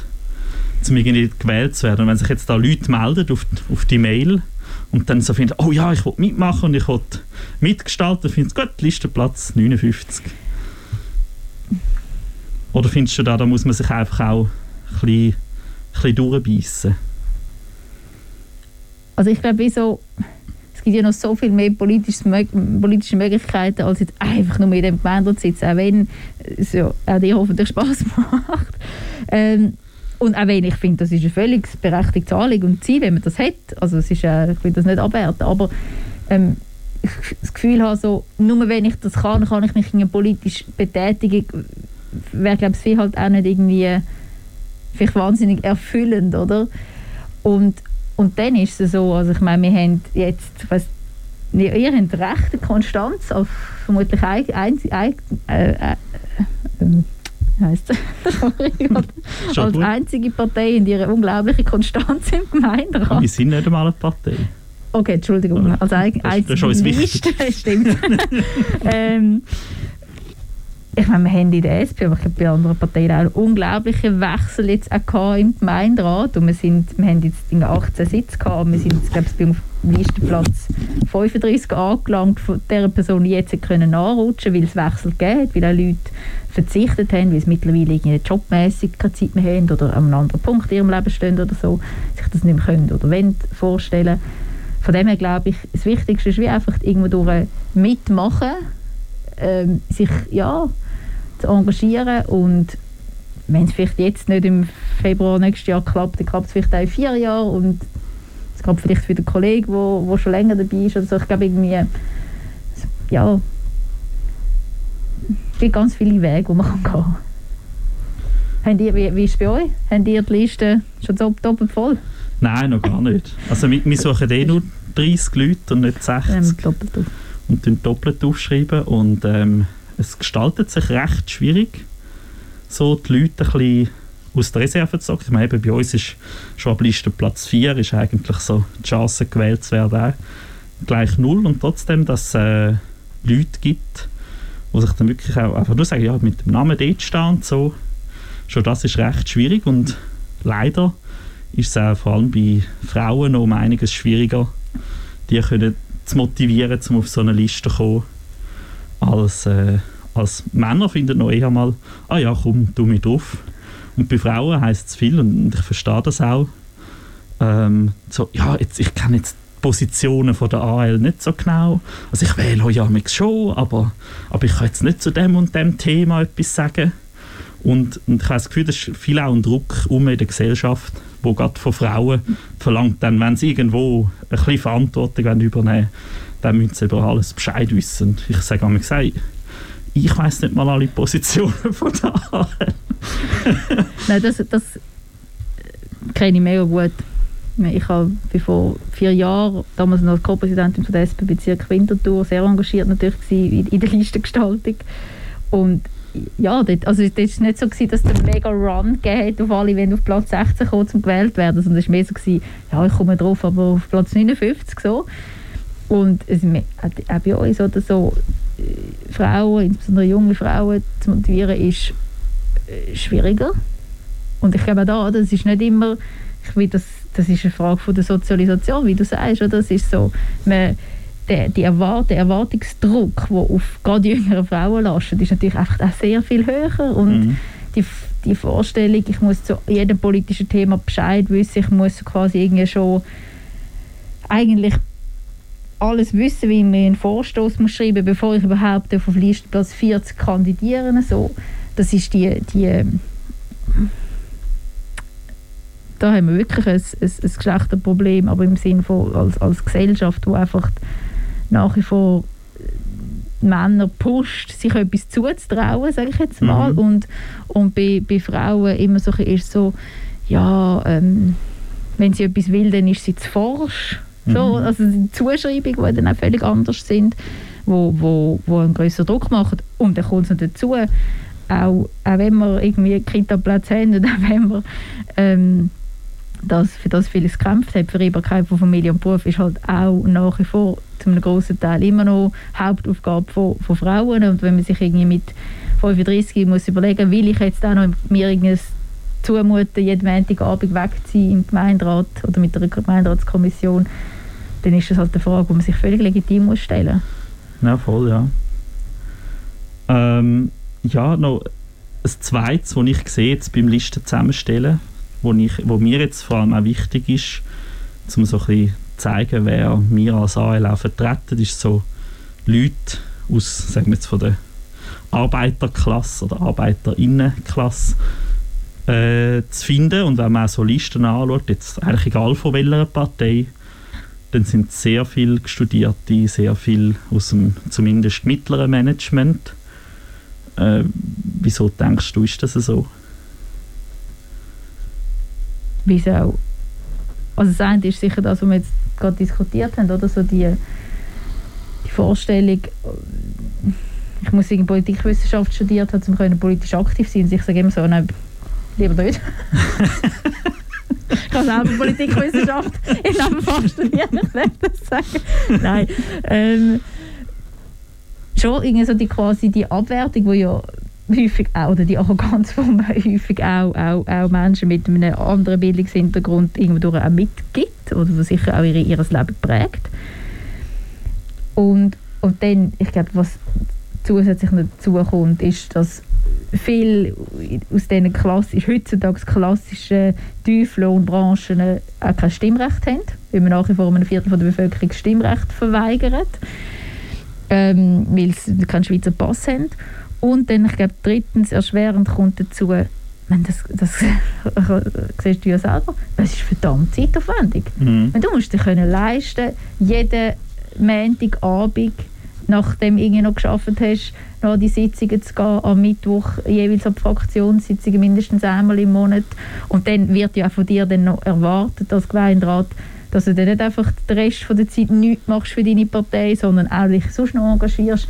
um irgendwie gewählt zu werden. Und wenn sich jetzt da Leute melden auf, auf die Mail und dann so finden, oh ja, ich will mitmachen und ich will mitgestalten, finde ich gut, Listenplatz 59. Oder findest du da, da muss man sich einfach auch ein bisschen, ein bisschen durchbeissen? Also ich glaube, so gibt ja noch so viel mehr politische, politische Möglichkeiten, als jetzt einfach nur mit dem Gemeinde zu sitzen, auch wenn es ja auch dir hoffentlich Spass macht. Ähm, und auch wenn ich finde, das ist eine völlig berechtigte Anliegen und Ziel, wenn man das hat. Also es ist, äh, ich will das nicht abwerten, aber ähm, ich das Gefühl habe, so, nur wenn ich das kann, kann ich mich politisch betätigen. Wäre, glaube ich, halt auch nicht irgendwie vielleicht wahnsinnig erfüllend, oder? Und und dann ist es so, also ich meine, wir haben jetzt, ich weiss, ihr habt recht, Konstanz als vermutlich ein, ein, ein, äh, äh, ähm, heisst als einzige Partei in ihrer unglaublichen Konstanz im Gemeinderat. Wir sind nicht einmal eine Partei. Okay, Entschuldigung, als ein, das, das ist Liste, stimmt. ähm, ich meine, wir haben in der SP, aber ich habe bei anderen Parteien auch einen unglaublichen Wechsel jetzt auch im Gemeinderat und wir, sind, wir haben jetzt 18 Sitze gehabt, wir sind jetzt, glaube ich, beim Listenplatz 35 angelangt von der Person, jetzt können nachrutschen weil es Wechsel gegeben weil auch Leute verzichtet haben, weil sie mittlerweile irgendwie jobmäßig keine Zeit mehr haben oder an einem anderen Punkt in ihrem Leben stehen oder so, sich das nicht mehr können oder wollen vorstellen. Von dem her glaube ich, das Wichtigste ist wie einfach irgendwo durch mitmachen, ähm, sich ja zu engagieren und wenn es vielleicht jetzt nicht im Februar nächstes Jahr klappt, dann klappt es vielleicht auch in vier Jahren und es klappt vielleicht wieder ein Kollege, der wo, wo schon länger dabei ist oder so. Ich glaube irgendwie, ja, es gibt ganz viele Wege, die man gehen kann. Habt ihr, wie, wie ist es bei euch? Habt ihr die Liste schon doppelt voll? Nein, noch gar nicht. Also wir, wir suchen eh nur 30 Leute und nicht 60. Ähm, doppelt auf. Und doppelt aufschreiben und ähm, es gestaltet sich recht schwierig, so die Leute ein bisschen aus der Reserve zu sagen. Ich meine, bei uns ist schon ab Liste Platz 4 ist eigentlich so die Chance gewählt zu werden gleich null. Und trotzdem, dass es äh, Leute gibt, die sich dann wirklich auch einfach nur sagen, ja, mit dem Namen dort stehen so, schon das ist recht schwierig. Und leider ist es auch vor allem bei Frauen noch um einiges schwieriger, die können zu motivieren, um auf so eine Liste zu kommen als, äh, als Männer finden noch eher mal, ah ja, komm, tu mich drauf. Und bei Frauen heisst es viel, und ich verstehe das auch, ähm, so, ja, jetzt, ich kenne jetzt die Positionen von der AL nicht so genau. Also ich wähle ja schon, aber, aber ich kann jetzt nicht zu dem und dem Thema etwas sagen. Und, und ich habe das Gefühl, das ist viel auch ein Druck um in der Gesellschaft, wo gerade von Frauen verlangt, dann, wenn sie irgendwo ein bisschen Verantwortung übernehmen wollen, dann müssen sie über alles Bescheid wissen. Ich sage einmal gesagt, ich weiß nicht mal alle Positionen von da. Nein, das, das kenne ich mega gut. Ich habe vor vier Jahren, damals noch Co-Präsidentin der SP-Bezirk Winterthur, sehr engagiert natürlich in, in der Listengestaltung. Und ja, dort, also dort war nicht so, gewesen, dass der mega Run gegeben auf alle, wenn auf Platz 16 kommt, zum gewählt werden. Sondern es war mehr so, gewesen, ja, ich komme drauf, aber auf Platz 59 so. Und es, auch bei uns oder so, äh, Frauen, insbesondere junge Frauen, zu motivieren, ist äh, schwieriger. Und ich glaube auch da, das ist nicht immer, ich will das, das ist eine Frage von der Sozialisation, wie du sagst, oder? Das ist so, man, der, die Erwart der Erwartungsdruck, der auf gerade jüngere Frauen lastet, ist natürlich einfach auch sehr viel höher und mhm. die, die Vorstellung, ich muss zu jedem politischen Thema Bescheid wissen, ich muss quasi irgendwie schon eigentlich alles wissen, wie man einen Vorstoß muss schreiben bevor ich überhaupt auf Listenplatz 40 kandidieren so Das ist die, die da haben wir wirklich ein, ein, ein Geschlechterproblem, aber im Sinne von als, als Gesellschaft, wo einfach nach wie vor Männer pusht, sich etwas zuzutrauen, sage ich jetzt mal. Mhm. Und, und bei, bei Frauen immer so ist so, ja, ähm, wenn sie etwas will, dann ist sie zu forsch. So, mhm. Also die Zuschreibungen, die dann auch völlig anders sind, wo, wo, wo einen größeren Druck machen. Und dann kommt es dazu, auch, auch wenn wir irgendwie Kita-Platz haben und auch wenn wir ähm, das, für das vieles gekämpft hat, Vereinbarkeit von Familie und Beruf ist halt auch nach wie vor zu einem grossen Teil immer noch Hauptaufgabe von, von Frauen und wenn man sich irgendwie mit 35 muss überlegen, will ich jetzt auch noch mir irgendein zumuten, jeden Montagabend wegziehen im Gemeinderat oder mit der Gemeinderatskommission, dann ist das halt eine Frage, die man sich völlig legitim muss stellen Ja, voll, ja. Ähm, ja, noch ein zweites, was ich sehe jetzt beim Listen zusammenstellen, wo, ich, wo mir jetzt vor allem auch wichtig ist, um so ein bisschen zeigen, wer wir als AL auch vertreten, ist so Leute aus, sagen wir jetzt von der Arbeiterklasse oder Arbeiterinnenklasse äh, zu finden. Und wenn man so Listen anschaut, jetzt eigentlich egal von welcher Partei, dann sind sehr viele Studierte, sehr viel aus dem zumindest mittleren Management. Äh, wieso denkst du, ist das so? Wieso? Also das eine ist sicher das, was wir jetzt gerade diskutiert haben, oder so die Vorstellung, ich muss in Politikwissenschaft studiert haben, um können politisch aktiv sein. Und ich sage immer so, nein, lieber nicht. ich habe selber Politikwissenschaft in Nebenfach studiert, ich werde das sagen. Nein. Ähm, schon irgendwie so die, quasi die Abwertung, die ja häufig auch, oder die Arroganz, man häufig auch, auch, auch Menschen mit einem anderen Bildungshintergrund irgendwo auch mitgibt oder die sicher auch ihre, ihr Leben prägt. Und, und dann, ich glaube, was zusätzlich dazu kommt, ist, dass viel aus diesen klassisch, heutzutage klassischen Tieflohnbranchen auch kein Stimmrecht haben, weil man nach wie vor einem Viertel der Bevölkerung das Stimmrecht verweigert, ähm, weil sie keinen Schweizer Pass haben. Und dann, ich glaube, drittens erschwerend kommt dazu, wenn das, das siehst du ja selber, es ist verdammt zeitaufwendig. Mhm. Du musst dir können leisten, jeden Montagabend, nachdem du noch geschafft hast, noch an die Sitzungen zu gehen, am Mittwoch jeweils an Fraktionssitzungen mindestens einmal im Monat. Und dann wird ja auch von dir dann noch erwartet als Gemeinderat, dass du dann nicht einfach den Rest von der Zeit nichts machst für deine Partei, sondern auch dich sonst noch engagierst.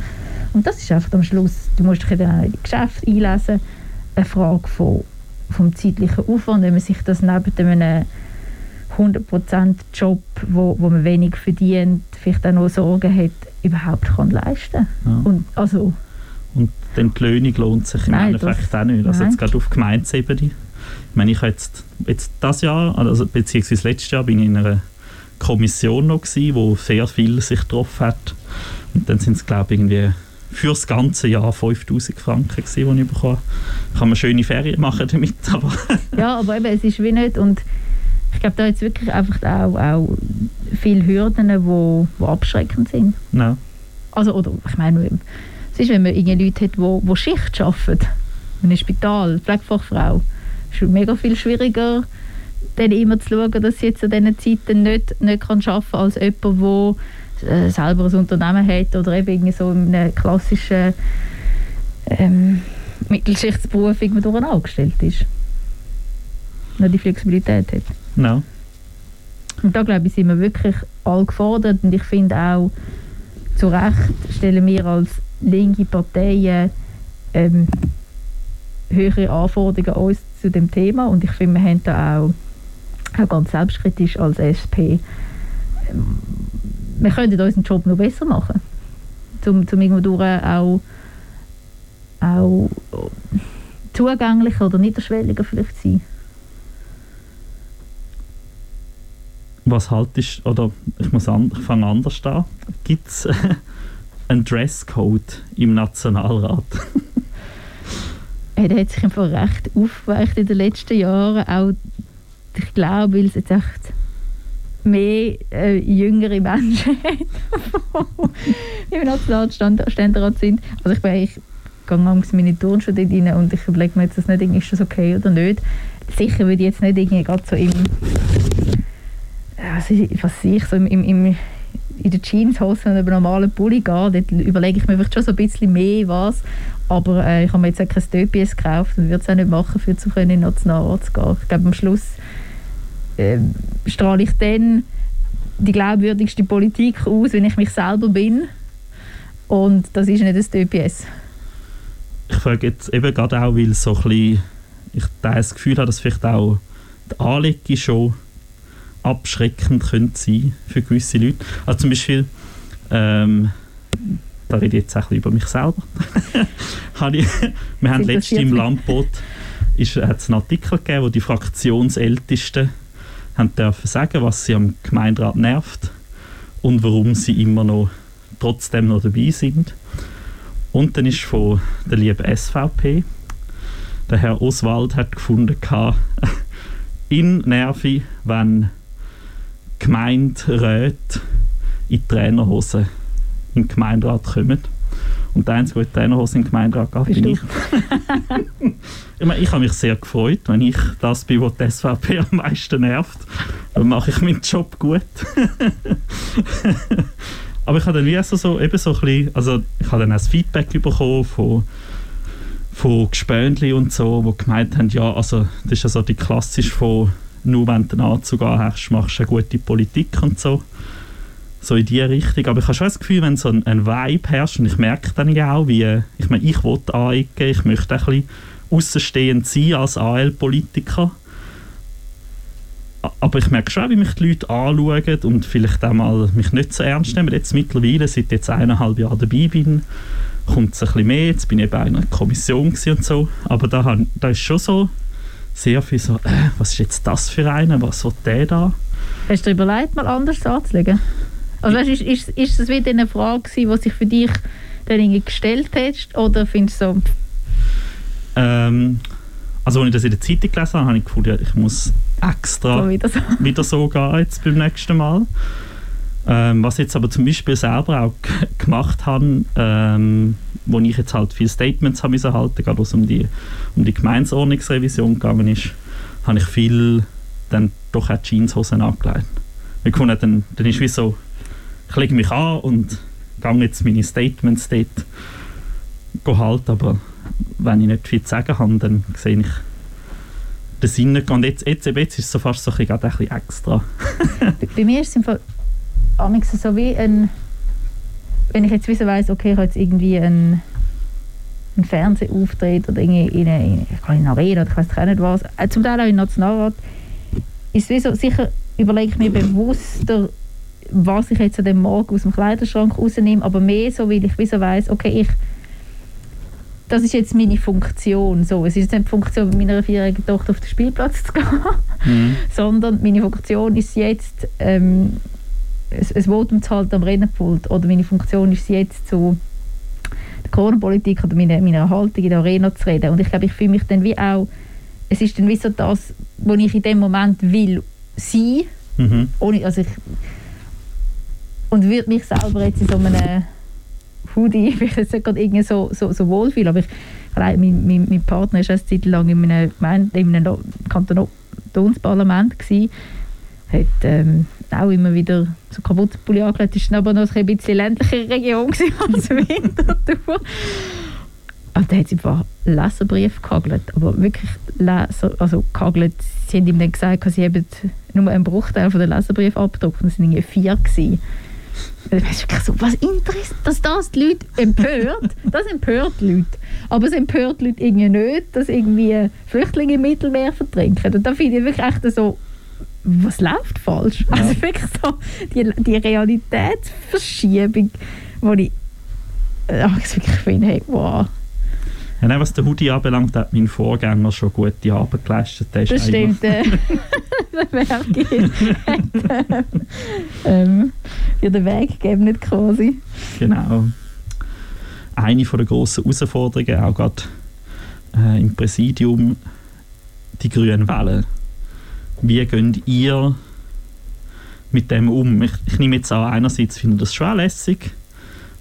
Und das ist einfach am Schluss, du musst dich dann auch in die Geschäfte einlesen, eine Frage von, vom zeitlichen Aufwand, wenn man sich das neben einem 100% Job, wo, wo man wenig verdient, vielleicht auch noch Sorgen hat, überhaupt kann leisten ja. und also Und die Entlöhnung lohnt sich im Nein, Endeffekt auch nicht. Also jetzt gerade auf Gemeindeebene. Ich meine, ich habe jetzt, jetzt das Jahr, also beziehungsweise letztes Jahr, bin ich in einer Kommission noch gewesen, wo sehr viel sich getroffen hat. Und dann sind es, glaube ich, irgendwie für das ganze Jahr 5000 Franken gewesen, die ich bekomme. Kann man schöne Ferien machen damit, aber... ja, aber eben, es ist wie nicht und glaube, da jetzt wirklich einfach auch, auch viele Hürden, die wo, wo abschreckend sind. No. Also, oder ich meine, es ist, wenn man irgendwie Leute hat, die wo, wo Schicht arbeiten, in einem Spital, Pflegefachfrau, ist es mega viel schwieriger, dann immer zu schauen, dass sie jetzt an diesen Zeiten nicht, nicht kann arbeiten kann, als jemand, der äh, selber ein Unternehmen hat oder eben so in einem klassischen ähm, Mittelschichtsberuf irgendwo angestellt ist. Noch die Flexibilität hat. No. Und da glaube ich, sind wir wirklich all gefordert und ich finde auch, zu Recht stellen wir als linke Parteien ähm, höhere Anforderungen an uns zu dem Thema und ich finde, wir haben da auch, auch ganz selbstkritisch als SP ähm, wir könnten unseren Job noch besser machen, um, um irgendwo auch, auch zugänglicher oder niederschwelliger vielleicht zu sein. Was haltest oder ich muss an, ich fange anders an. Gibt es einen Dresscode im Nationalrat? hey, der hat sich einfach recht aufgeweicht in den letzten Jahren. Auch, ich glaube, weil es jetzt echt mehr äh, jüngere Menschen im Nationalständerat sind. Also ich bin eigentlich gehe meine Turnschuhe rein und ich überlege mir jetzt, das nicht, ist das okay oder nicht. Sicher würde ich jetzt nicht irgendwie gerade so im was, was ich so im, im, in den Jeanshose und normalen Pulli gehe, dort überlege ich mir vielleicht schon so ein bisschen mehr was. Aber äh, ich habe mir jetzt auch kein Döpies gekauft und würde es auch nicht machen, für zu können in Nationalrat zu gehen. Ich glaube, am Schluss äh, strahle ich dann die glaubwürdigste Politik aus, wenn ich mich selber bin. Und das ist nicht das DPS. Ich frage jetzt eben gerade auch, weil so ein bisschen, ich das Gefühl habe, dass vielleicht auch die Anlegung schon abschreckend könnte sein für gewisse Leute. Also zum Beispiel, ähm, da rede ich jetzt auch über mich selber. wir haben letztens im Landbot hat es einen Artikel gegeben, wo die Fraktionsältesten haben dürfen sagen, was sie am Gemeinderat nervt und warum sie immer noch trotzdem noch dabei sind. Und dann ist von der lieben SVP, der Herr Oswald hat gefunden, in Nervi, wenn Gemeinderäte in Trainerhosen in den Gemeinderat kommen. Und der Einzige, der in Trainerhosen in den Gemeinderat geht, bin ich. ich, meine, ich habe mich sehr gefreut, wenn ich das bin, was die SVP am meisten nervt. Dann mache ich meinen Job gut. Aber ich habe dann wie so, so, eben so ein bisschen, also ich habe dann auch das Feedback bekommen von, von Gespönli und so, die gemeint haben, ja, also das ist ja so die klassisch von nur wenn du einen Anzug hast, machst du eine gute Politik und so. so in die Richtung. Aber ich habe schon das Gefühl, wenn so ein, ein Vibe herrscht, und ich merke dann ja auch, wie, ich meine, ich will anecken, ich möchte ein bisschen außenstehend sein als AL-Politiker. Aber ich merke schon, wie mich die Leute anschauen und vielleicht auch mal mich nicht so ernst nehmen. Jetzt mittlerweile, seit jetzt eineinhalb Jahren dabei bin, kommt es ein bisschen mehr. Jetzt bin ich eben in einer Kommission und so. Aber da, da ist schon so sehr viel so, äh, was ist jetzt das für einer, was will der da? Hast du dir überlegt, mal anders anzulegen? Also weißt, ist, ist, ist das wieder eine Frage gewesen, die sich für dich dann irgendwie gestellt hast? Oder findest du so... Ähm, also als ich das in der Zeitung gelesen habe, habe ich gefunden, ich muss extra wieder so, wieder so gehen jetzt beim nächsten Mal. Ähm, was ich jetzt aber zum Beispiel selber auch gemacht habe, ähm, wo ich jetzt halt viele Statements habe müssen halten, gerade was um die, um die Gemeinsordnungsrevision gegangen ist, habe ich viel dann doch auch Jeanshosen angelegt. Ich fand, dann, dann ist wie so, ich lege mich an und gehe jetzt meine Statements dort halten, aber wenn ich nicht viel zu sagen habe, dann sehe ich den Sinn nicht. Und jetzt, jetzt, jetzt ist es so fast so ein bisschen, extra. Bei mir ist es einfach so wie ein, wenn ich jetzt wissen weiss, okay, ich habe jetzt irgendwie einen, einen Fernsehauftritt oder irgendwie in eine, in eine Arena oder ich weiß nicht was, äh, zum Teil auch im Nationalrat, ist es so, sicher überlege ich mir bewusster, was ich jetzt an dem Morgen aus dem Kleiderschrank rausnehme, aber mehr so, weil ich wieso weiss, okay, ich das ist jetzt meine Funktion. So, es ist nicht die Funktion, mit meiner vierjährigen Tochter auf den Spielplatz zu gehen, mhm. sondern meine Funktion ist jetzt, ähm, ein Votum zu halten am Rennenpult oder meine Funktion ist jetzt so der Corona-Politik oder meine, meine Haltung in der Arena zu reden. Und ich glaube, ich fühle mich dann wie auch, es ist dann wie so das, was ich in dem Moment will sein, mhm. ohne, also ich, und würde mich selber jetzt in so einem Hoodie, ich jetzt nicht gerade irgendwie so, so, so wohlfühle, aber ich, mein, mein, mein Partner war eine Zeit lang in einem, in einem Kantonsparlament gewesen, hat ähm, auch immer wieder so kaputte Pulli angelegt, ist aber noch ein bisschen ländliche Region als Winterthur. Und da hat sie einfach Leserbrief gehagelt, aber wirklich Leser, also gehagelt. Sie haben ihm dann gesagt, sie haben nur einen Bruchteil von den Leserbrief abgedruckt und es waren vier gewesen. So, was interessiert, dass das die Leute empört, das empört die Leute. Aber es empört die Leute irgendwie nicht, dass irgendwie Flüchtlinge im Mittelmeer vertrinken. Und da finde ich wirklich echt so, was läuft falsch? Ja. Also wirklich so die, die Realitätsverschiebung, wo ich, ach, ich wirklich finde, hey, wow. Ja, nein, was den Hoodie anbelangt, hat mein Vorgänger schon gute Arbeit geleistet. Das, das stimmt. Äh, der Bergi hat ähm, für den Weg gegeben, quasi. Genau. Eine der grossen Herausforderungen, auch gerade äh, im Präsidium, die grünen Wellen. Wie geht ihr mit dem um? Ich, ich nehme jetzt an, einerseits finde das schon lässig,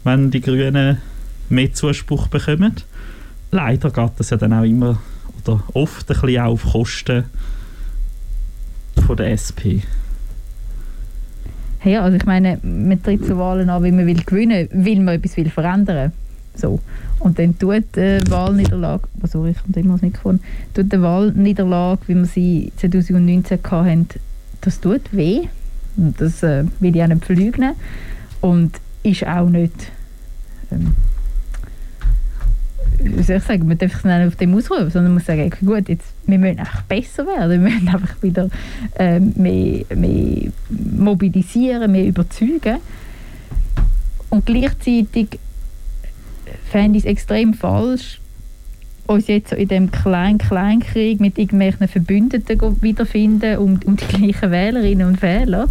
wenn die Grünen mehr Zuspruch bekommen leider geht das ja dann auch immer oder oft ein bisschen auf Kosten von der SP. Ja, also ich meine, man tritt zu Wahlen an, weil man will gewinnen, will man etwas will verändern. So. Und dann tut die Wahlniederlage, also ich habe immer das Mikrofon, tut die Wahlniederlage, wie wir sie 2019 hatten, das tut weh. Und das äh, will ich auch nicht verleugnen. Und ist auch nicht ähm, wie soll ich sagen, man darf sich nicht auf dem ausruhen, sondern man muss sagen, gut, jetzt, wir müssen einfach besser werden, wir müssen einfach wieder äh, mehr, mehr mobilisieren, mehr überzeugen. Und gleichzeitig fände ich es extrem falsch, uns jetzt so in diesem kleinen Kleinkrieg mit irgendwelchen Verbündeten wiederfinden um, um die gleichen Wählerinnen und Wähler.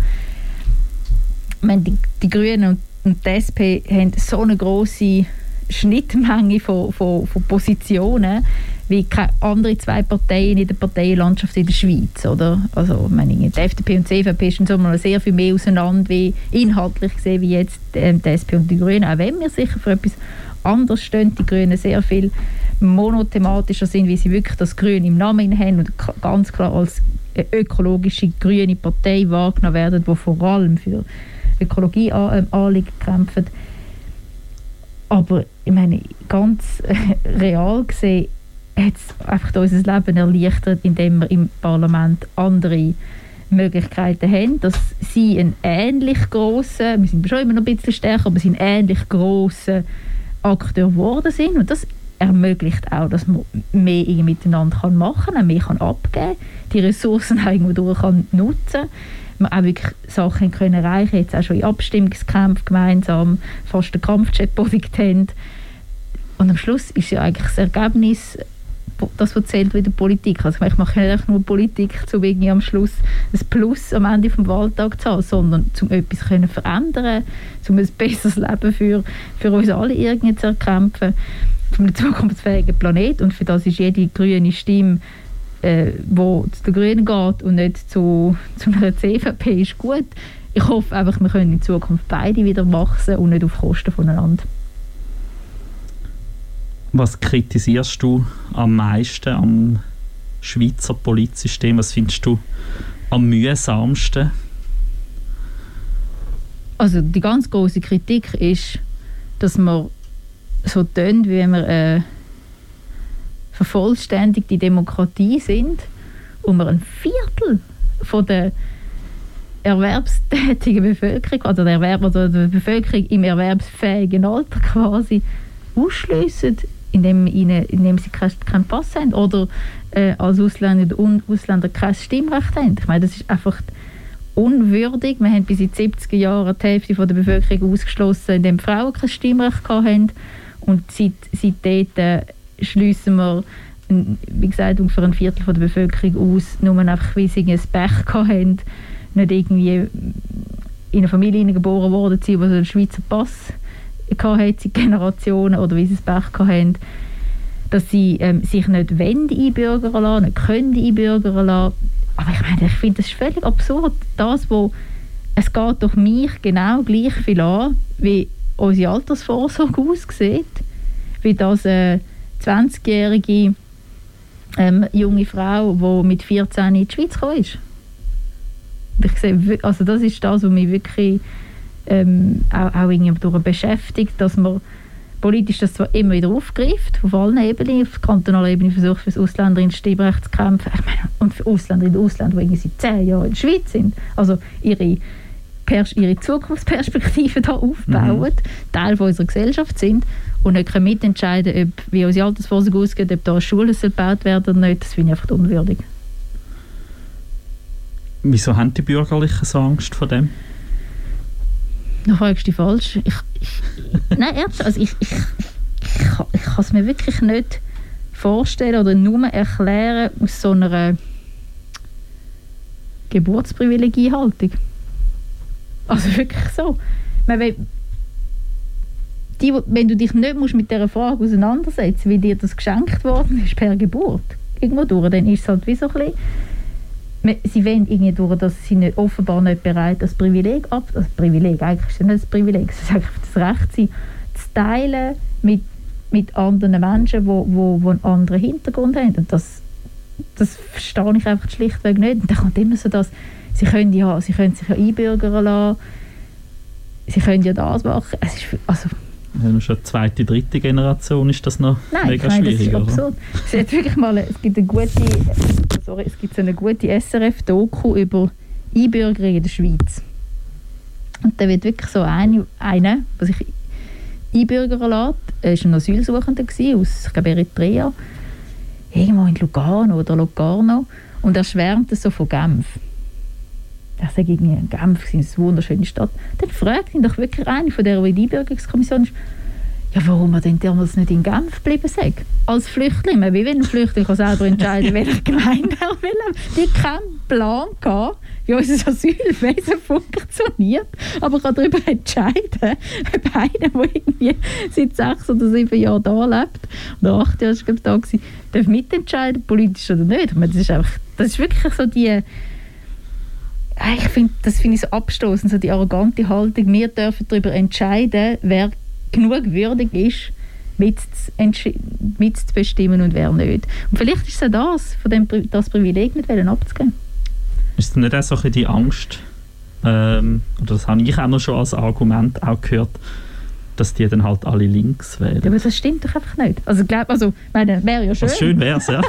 Ich meine, die, die Grünen und, und die SP haben so eine große Schnittmenge von, von, von Positionen wie keine anderen zwei Parteien in der Parteienlandschaft in der Schweiz. Oder? Also, meine, die FDP und die CVP sind so mal sehr viel mehr auseinander, wie inhaltlich gesehen, wie jetzt ähm, die SP und die Grünen. Auch wenn wir sicher für etwas anderes stehen, die Grünen sehr viel monothematischer sind, wie sie wirklich das Grün im Namen haben und ganz klar als ökologische grüne Partei wahrgenommen werden, die vor allem für Ökologie-Anliegen kämpfen. Aber ich meine, ganz real gesehen hat es einfach unser Leben erleichtert, indem wir im Parlament andere Möglichkeiten haben, dass sie einen ähnlich grossen, wir sind schon immer noch ein bisschen stärker, aber einen ähnlich grossen Akteur geworden sind. Und das ermöglicht auch, dass man mehr miteinander machen kann, mehr kann abgeben die Ressourcen auch irgendwo durch kann nutzen. Man auch wirklich Sachen können erreichen. Jetzt auch schon in Abstimmungskämpfen gemeinsam fast den Kampfjet besiegt haben. Und am Schluss ist ja eigentlich das Ergebnis das, was zählt in der Politik. Also ich mache nicht nur Politik, um irgendwie am Schluss ein Plus am Ende des Wahltags zu haben, sondern um etwas können verändern um ein besseres Leben für, für uns alle irgendwie zu erkämpfen, für einen zukunftsfähigen Planet. Und für das ist jede grüne Stimme äh, wo zu den Grünen geht und nicht zu, zu einer CVP, ist gut. Ich hoffe einfach, wir können in Zukunft beide wieder wachsen und nicht auf Kosten voneinander. Was kritisierst du am meisten am Schweizer Polizsystem? Was findest du am mühsamsten? Also die ganz große Kritik ist, dass man so tönt, wie wir eine äh, vervollständigte Demokratie sind und wir ein Viertel von der erwerbstätigen Bevölkerung oder der, Erwerb oder der Bevölkerung im erwerbsfähigen Alter quasi ausschliessen indem, ihnen, indem sie keinen kein Pass haben oder äh, als Ausländer und Ausländer kein Stimmrecht haben. Ich meine, das ist einfach unwürdig. Wir haben bis in den 70er Jahren die Hälfte von der Bevölkerung ausgeschlossen, indem Frauen kein Stimmrecht hatten. Und seit, seitdem äh, schliessen wir wie gesagt, ungefähr ein Viertel von der Bevölkerung aus, nur einfach, weil sie ein Pech hatten, nicht irgendwie in eine Familie geboren worden sind, die so einen Schweizer Pass Generationen, oder wie sie ein Pech hatten, dass sie ähm, sich nicht wollen einbürgern lassen, nicht können einbürgern lassen. Aber ich meine, ich finde das ist völlig absurd. Das, wo es geht doch mich genau gleich viel an, wie unsere Altersvorsorge aussieht, wie das äh, 20-jährige ähm, junge Frau, die mit 14 in die Schweiz gekommen ist. Ich sehe, also das ist das, was mich wirklich ähm, auch, auch irgendwie beschäftigt, dass man politisch das zwar immer wieder aufgreift, auf allen Ebenen, auf kantonaler Ebene versucht, für das Ausländer ins Stimmrecht zu kämpfen. Ich meine, und für Ausländer in Ausland, die seit zehn Jahren in der Schweiz sind. Also ihre, ihre Zukunftsperspektive da aufbauen, mhm. Teil von unserer Gesellschaft sind und nicht mitentscheiden ob, wie unsere Altersvorsorge ausgeht, ob da Schulen gebaut werden oder nicht, das finde ich einfach unwürdig. Wieso haben die Bürgerlichen so Angst vor dem? Da fragst du dich falsch. Ich, ich, nein, ernsthaft, also ich, ich, ich, ich kann es mir wirklich nicht vorstellen oder nur erklären aus so einer Geburtsprivilegiehaltung. Also wirklich so. Meine, die, wenn du dich nicht musst mit dieser Frage auseinandersetzen wie dir das geschenkt worden ist per Geburt, irgendwo durch, dann ist es halt wie so ein bisschen, sie wollen irgendwie durch, dass sie nicht, offenbar nicht bereit das Privileg ab, das Privileg, eigentlich ist es nicht das Privileg, es ist einfach das Recht, sie zu teilen mit, mit anderen Menschen, die wo, wo, wo einen anderen Hintergrund haben. Und das, das verstehe ich einfach schlichtweg nicht. Und dann kommt immer so das, sie können, ja, sie können sich ja einbürgern lassen, sie können ja das machen, es ist, also ja, schon zweite, dritte Generation ist das noch Nein, mega nein, schwierig. Das ist absurd. Es, hat wirklich mal, es gibt eine gute, sorry, es gibt eine gute SRF-Doku über Einbürgerung in der Schweiz. Und da wird wirklich so eine, eine der sich einbürgern lässt, er war ein Asylsuchender aus, ich glaube, Eritrea, irgendwo in Lugano oder Locarno, und er schwärmt so von Genf. Ich sage irgendwie, Genf ist eine wunderschöne Stadt. Dann fragt ihn doch wirklich eine von der Einbürgerungskommission ist, ja, warum er denn damals nicht in Genf geblieben sei. Als Flüchtling. Wie wenn ein Flüchtling kann selber entscheiden welche Gemeinde er will. Die keinen Plan gehabt, wie unser Asylwesen funktioniert, aber kann darüber entscheiden, ob einer, der irgendwie seit sechs oder sieben Jahren da lebt, oder acht Jahre ist da gewesen, darf mitentscheiden, politisch oder nicht. Ich meine, das, ist einfach, das ist wirklich so die ich finde, das finde ich so abstoßend, so die arrogante Haltung. Wir dürfen darüber entscheiden, wer genug würdig ist, mitzubestimmen und wer nicht. Und vielleicht ist es das, von dem das Privileg nicht abzugeben. Ist es nicht auch so ein die Angst, ähm, oder das habe ich auch noch schon als Argument auch gehört, dass die dann halt alle links wählen. Ja, aber das stimmt doch einfach nicht. Also, glaub, also meine, wäre ja schön. Was schön wäre es, ja.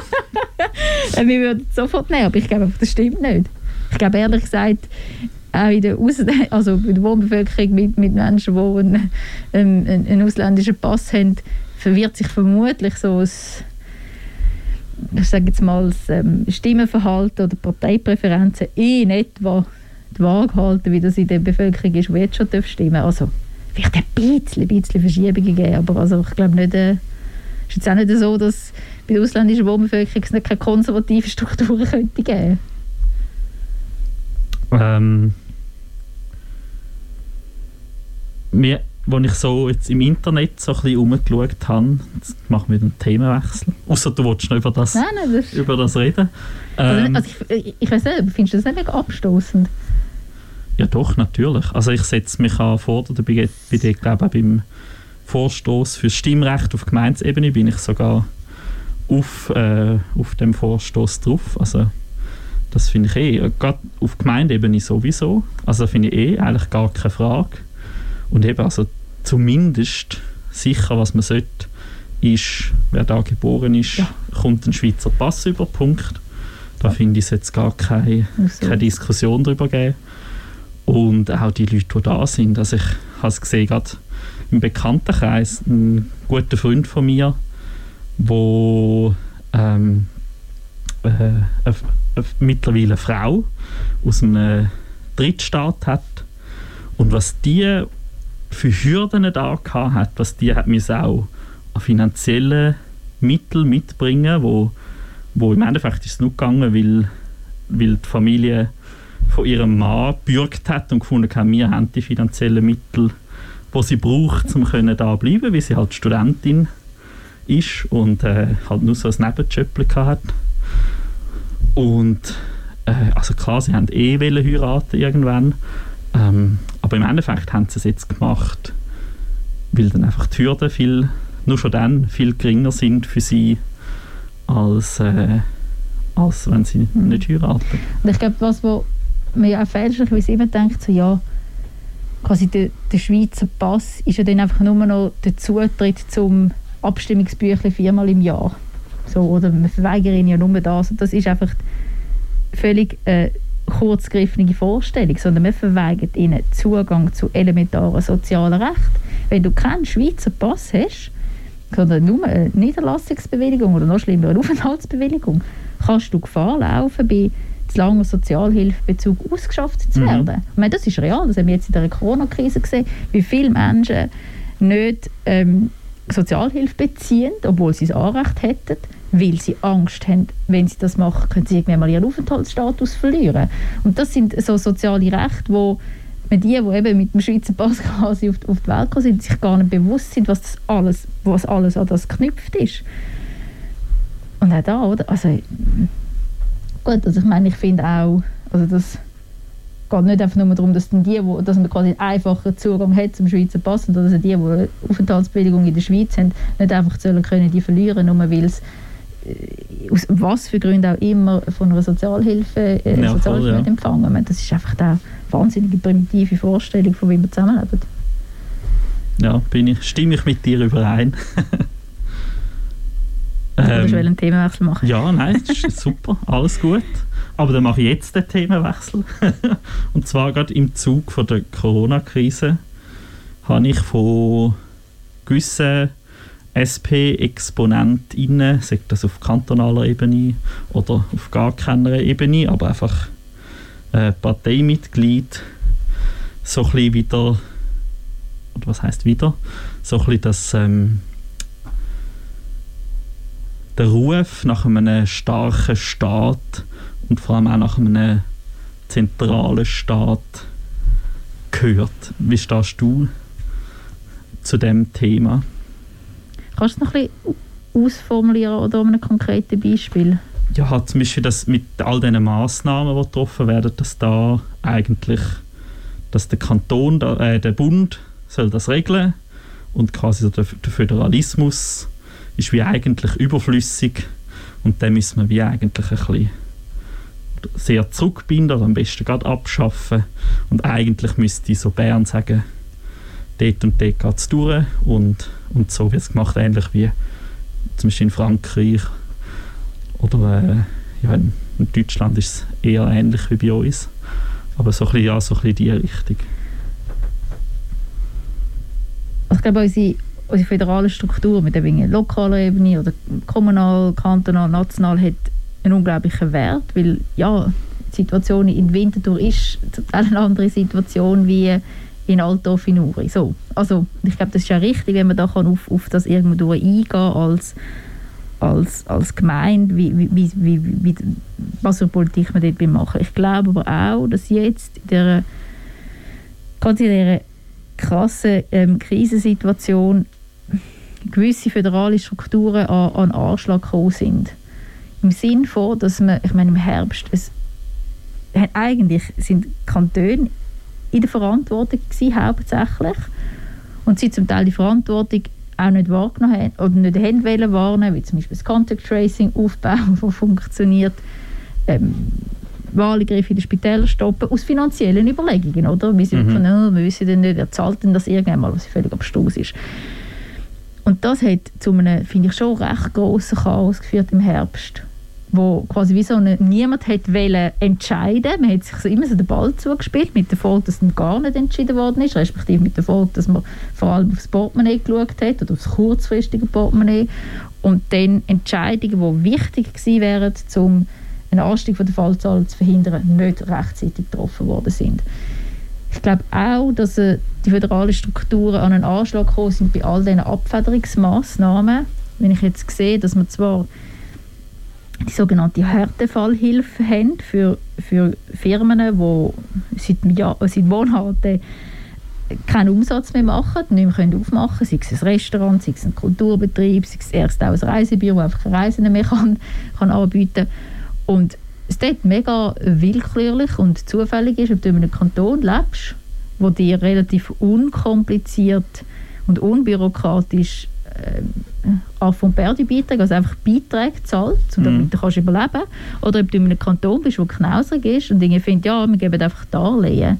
Wir würden sofort nehmen, aber ich glaube, das stimmt nicht. Ich glaube ehrlich gesagt, auch in der, Aus also in der Wohnbevölkerung mit, mit Menschen, die einen, ähm, einen, ausländischen Pass haben, verwirrt sich vermutlich so das, ich sage jetzt mal, das ähm, Stimmenverhalten oder Parteipräferenzen in etwa die Waage halten, wie das in der Bevölkerung ist, die jetzt schon stimmen. Also vielleicht ein bisschen, ein bisschen Verschiebungen geben, aber also ich glaube nicht, äh, ist jetzt auch nicht so, dass bei der ausländischen Wohnbevölkerung es nicht keine konservativen Strukturen könnte geben ähm, mir, als ich so jetzt im Internet so ein bisschen rumgeschaut habe, jetzt machen wir einen Themenwechsel, außer du wolltest noch über das, nein, nein, das über das reden. Also, Ähm, also ich, ich weiß nicht, findest du das nicht mega abstoßend? Ja doch, natürlich. Also ich setze mich an vor, da bin ich, bin ich glaube ich, beim Vorstoß für Stimmrecht auf Gemeindeebene bin ich sogar auf, äh, auf dem Vorstoß drauf. Also das finde ich eh, gerade auf Gemeindeebene sowieso. Also finde ich eh eigentlich gar keine Frage. Und eben also zumindest sicher, was man sollte, ist, wer da geboren ist, Ja. kommt ein Schweizer Pass über, Punkt. Da finde ich es jetzt gar keine Also, keine Diskussion darüber geben. Und auch die Leute, die da sind. Also ich habe es gesehen, gerade im Bekanntenkreis, ein guter Freund von mir, wo ähm, äh, eine, eine, mittlerweile Frau aus einem Drittstaat hat. Und was die für Hürden da hat, was die hat müssen auch an finanziellen Mitteln mitbringen, wo, wo im Endeffekt ist es nur gegangen, weil, weil die Familie von ihrem Mann gebürgt hat und gefunden hat, wir haben die finanziellen Mittel, die sie braucht, um können da bleiben, weil sie halt Studentin ist und äh, halt nur so ein Nebenjob hat. Und äh, also klar, sie haben eh wollen heiraten irgendwann, ähm, aber im Endeffekt haben sie es jetzt gemacht, weil dann einfach die Hürden viel, nur schon dann viel geringer sind für sie, als, äh, als wenn sie Mhm. nicht heiraten. Und ich glaube, was wo man ja auch fälschlicherweise immer denkt, so ja, quasi der, der Schweizer Pass ist ja dann einfach nur noch der Zutritt zum Abstimmungsbüchlein viermal im Jahr. So, oder wir verweigern ihnen ja nur das. Und das ist einfach völlig äh, kurzgriffene Vorstellung, sondern wir verweigern ihnen Zugang zu elementaren sozialen Rechten. Wenn du keinen Schweizer Pass hast, sondern nur eine Niederlassungsbewilligung oder noch schlimmer eine Aufenthaltsbewilligung, kannst du Gefahr laufen, bei zu langer Sozialhilfebezug ausgeschafft zu Mhm. werden. Ich meine, das ist real, das haben wir jetzt in der Corona-Krise gesehen, wie viele Menschen nicht ähm, Sozialhilfe beziehen, obwohl sie das Anrecht hätten, weil sie Angst haben, wenn sie das machen, können sie irgendwann mal ihren Aufenthaltsstatus verlieren. Und das sind so soziale Rechte, wo wenn die, die eben mit dem Schweizer Pass quasi auf, die- auf die Welt gekommen sind, sich gar nicht bewusst sind, was das alles, was alles an das geknüpft ist. Und auch da, oder? Also, gut, also ich meine, ich finde auch, also das geht nicht einfach nur darum, dass, die, wo, dass man quasi einen einfachen Zugang hat zum Schweizer Pass und dass die, die eine Aufenthaltsbewilligung in der Schweiz haben, nicht einfach sollen können die verlieren, nur weil äh, aus was für Gründen auch immer von einer Sozialhilfe, äh, Ja, voll, Sozialhilfe ja. nicht empfangen. Meine, Das ist einfach eine wahnsinnige primitive Vorstellung, von wie wir zusammenleben. Ja, bin ich, stimme ich mit dir überein. Ähm, einen Themenwechsel machen. ja, nein, das ist super, alles gut. Aber dann mache ich jetzt den Themenwechsel. Und zwar gerade im Zug von der Corona-Krise habe ich von gewissen SP-ExponentInnen, sei das auf kantonaler Ebene oder auf gar keiner Ebene, aber einfach äh, Parteimitglied, so ein bisschen wieder, oder was heißt wieder, so ein das, ähm, der Ruf nach einem starken Staat und vor allem auch nach einem zentralen Staat gehört. Wie stehst du zu dem Thema? Kannst du noch ein bisschen ausformulieren oder um ein konkretes Beispiel? Ja, halt zum Beispiel das mit all diesen Massnahmen, die getroffen werden, dass da eigentlich, dass der Kanton, da, äh, der Bund soll das regeln und quasi der, der Föderalismus ist wie eigentlich überflüssig und den müssen wir wie eigentlich ein bisschen sehr zurückbinden oder am besten gerade abschaffen und eigentlich müsste so Bern sagen, dort und dort geht es durch und, und so wird es gemacht, ähnlich wie zum Beispiel in Frankreich oder äh, ja, in Deutschland ist es eher ähnlich wie bei uns. Aber so ein bisschen, ja, so ein bisschen die Richtung. Also ich glaube, unsere, unsere föderale Struktur mit der lokalen Ebene oder kommunal, kantonal, national hat einen unglaublichen Wert, weil ja, die Situation in Winterthur ist eine andere Situation wie in Altdorf in. So. Also ich glaube, das ist ja richtig, wenn man da kann auf, auf das irgendwo eingehen als als, als Gemeinde, wie, wie, wie, wie, was für Politik man dort machen Ich glaube aber auch, dass jetzt in dieser, gerade in dieser krassen ähm, Krisensituation gewisse föderale Strukturen an, an Anschlag gekommen sind. Im Sinn von, dass man, ich meine im Herbst, es, eigentlich sind Kantone in der Verantwortung gewesen, hauptsächlich und sie zum Teil die Verantwortung auch nicht wahrgenommen haben oder nicht haben wollen warnen, wie zum Beispiel das Contact Tracing aufbauen, das funktioniert, ähm, Wahlgriffe in den Spitälern stoppen, aus finanziellen Überlegungen, oder? Wie sie mhm. von, oh, wir wissen denn nicht, wer zahlt denn das irgendwann mal, was völlig abstrus ist. Und das hat zu einem, finde ich, schon recht grossen Chaos geführt im Herbst wo quasi wie so eine, niemand hat entscheiden Man hat sich immer so den Ball zugespielt, mit der Folge, dass dann gar nicht entschieden worden ist, respektive mit der Folge, dass man vor allem aufs Portemonnaie geschaut hat oder aufs kurzfristige Portemonnaie und dann Entscheidungen, die wichtig gewesen wären, um einen Anstieg der Fallzahlen zu verhindern, nicht rechtzeitig getroffen worden sind. Ich glaube auch, dass äh, die föderalen Strukturen an einen Anschlag gekommen sind bei all diesen Abfederungsmaßnahmen. Wenn ich jetzt sehe, dass man zwar die sogenannte Härtefallhilfe haben für, für Firmen, die seit, Jahr, seit Monaten keinen Umsatz mehr machen, nicht mehr aufmachen können, sei es ein Restaurant, sei es ein Kulturbetrieb, sei es erst auch ein Reisebüro, das einfach keine Reisen mehr kann, kann anbieten. Und es dort mega willkürlich und zufällig ist, ob du in einem Kanton lebst, wo dir relativ unkompliziert und unbürokratisch auf und Perdi-Beiträge, also einfach Beiträge zahlt, damit mm. du kannst überleben Oder ob du in einem Kanton bist, der knausrig ist und irgendwie findet, ja, wir geben einfach Darlehen.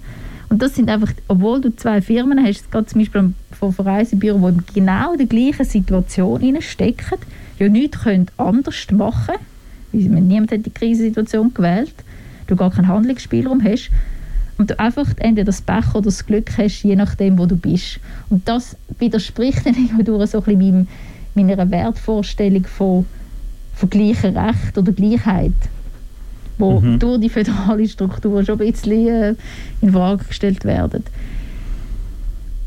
Und das sind einfach, obwohl du zwei Firmen hast, gerade zum Beispiel von Reisebüro, die in genau der gleichen Situation stecken, ja nichts können anders machen können. Niemand hat die Krisensituation gewählt. Du gar keinen Handlungsspielraum hast. Und du einfach entweder das Pech oder das Glück hast, je nachdem, wo du bist. Und das widerspricht dann irgendwie so ein bisschen meiner Wertvorstellung von, von gleichem Recht oder Gleichheit, wo mhm. durch die föderale Struktur schon ein bisschen äh, in Frage gestellt werden.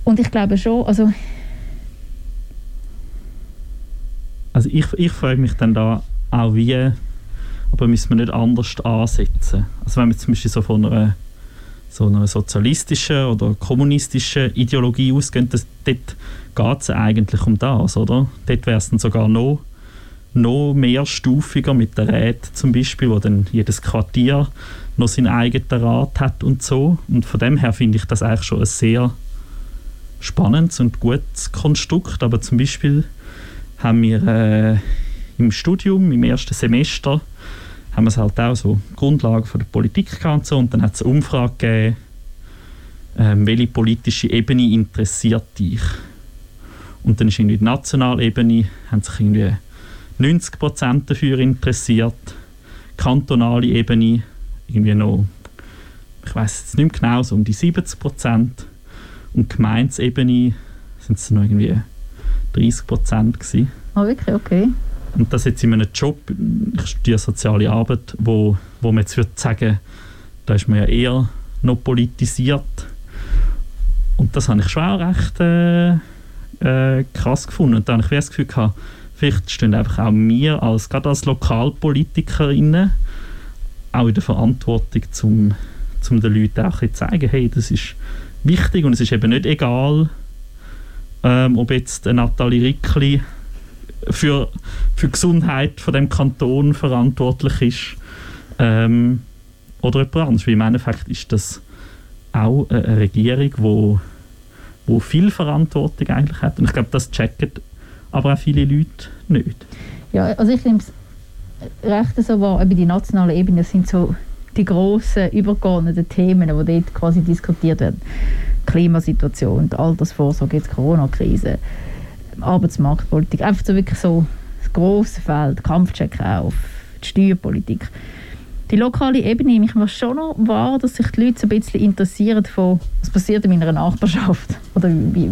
Und ich glaube schon, also also ich, ich frage mich dann da auch wie, aber müssen wir nicht anders ansetzen? Also wenn wir zum Beispiel so von einer so einer sozialistischen oder kommunistischen Ideologie ausgehen, das, dort geht es eigentlich um das, oder? Dort wäre es dann sogar noch, noch mehr stufiger mit der Rat zum Beispiel, wo dann jedes Quartier noch seinen eigenen Rat hat und so. Und von dem her finde ich das eigentlich schon ein sehr spannendes und gutes Konstrukt. Aber zum Beispiel haben wir äh, im Studium, im ersten Semester, haben wir es halt auch so Grundlagen von der Politik gehabt und so. Und dann hat es eine Umfrage gegeben, ähm, welche politische Ebene interessiert dich? Und dann ist irgendwie die Nationalebene, haben sich irgendwie 90 Prozent dafür interessiert, kantonale Ebene irgendwie noch, ich weiß jetzt nicht mehr genau, so um die 70 Prozent und Gemeinsebene sind es noch irgendwie 30 Prozent gewesen. Oh, wirklich? Okay. Und das jetzt in einem Job, ich studiere soziale Arbeit, wo, wo man jetzt würde sagen, da ist man ja eher noch politisiert. Und das habe ich schon auch recht äh, äh, krass gefunden. Und da habe ich das Gefühl gehabt, vielleicht stehen einfach auch wir, als, gerade als Lokalpolitikerinnen, auch in der Verantwortung, um zum den Leuten auch zu zeigen, hey, das ist wichtig und es ist eben nicht egal, ähm, ob jetzt Nathalie Rickli für, die Gesundheit von dem Kanton verantwortlich ist ähm, oder jemand anderes. Weil im Endeffekt ist das auch eine Regierung, wo, wo viel Verantwortung eigentlich hat. Und ich glaube, das checken aber auch viele Leute nicht. Ja, also ich nehme es recht so wahr, die nationalen Ebene sind so die grossen, übergeordneten Themen, die dort quasi diskutiert werden. Klimasituation, die Altersvorsorge, jetzt Corona-Krise, Arbeitsmarktpolitik, einfach so wirklich so das grosse Feld, Kampfcheck auf, die Steuerpolitik. die lokale Ebene, ich war schon noch wahr, dass sich die Leute so ein bisschen interessieren von, was passiert in meiner Nachbarschaft oder wie,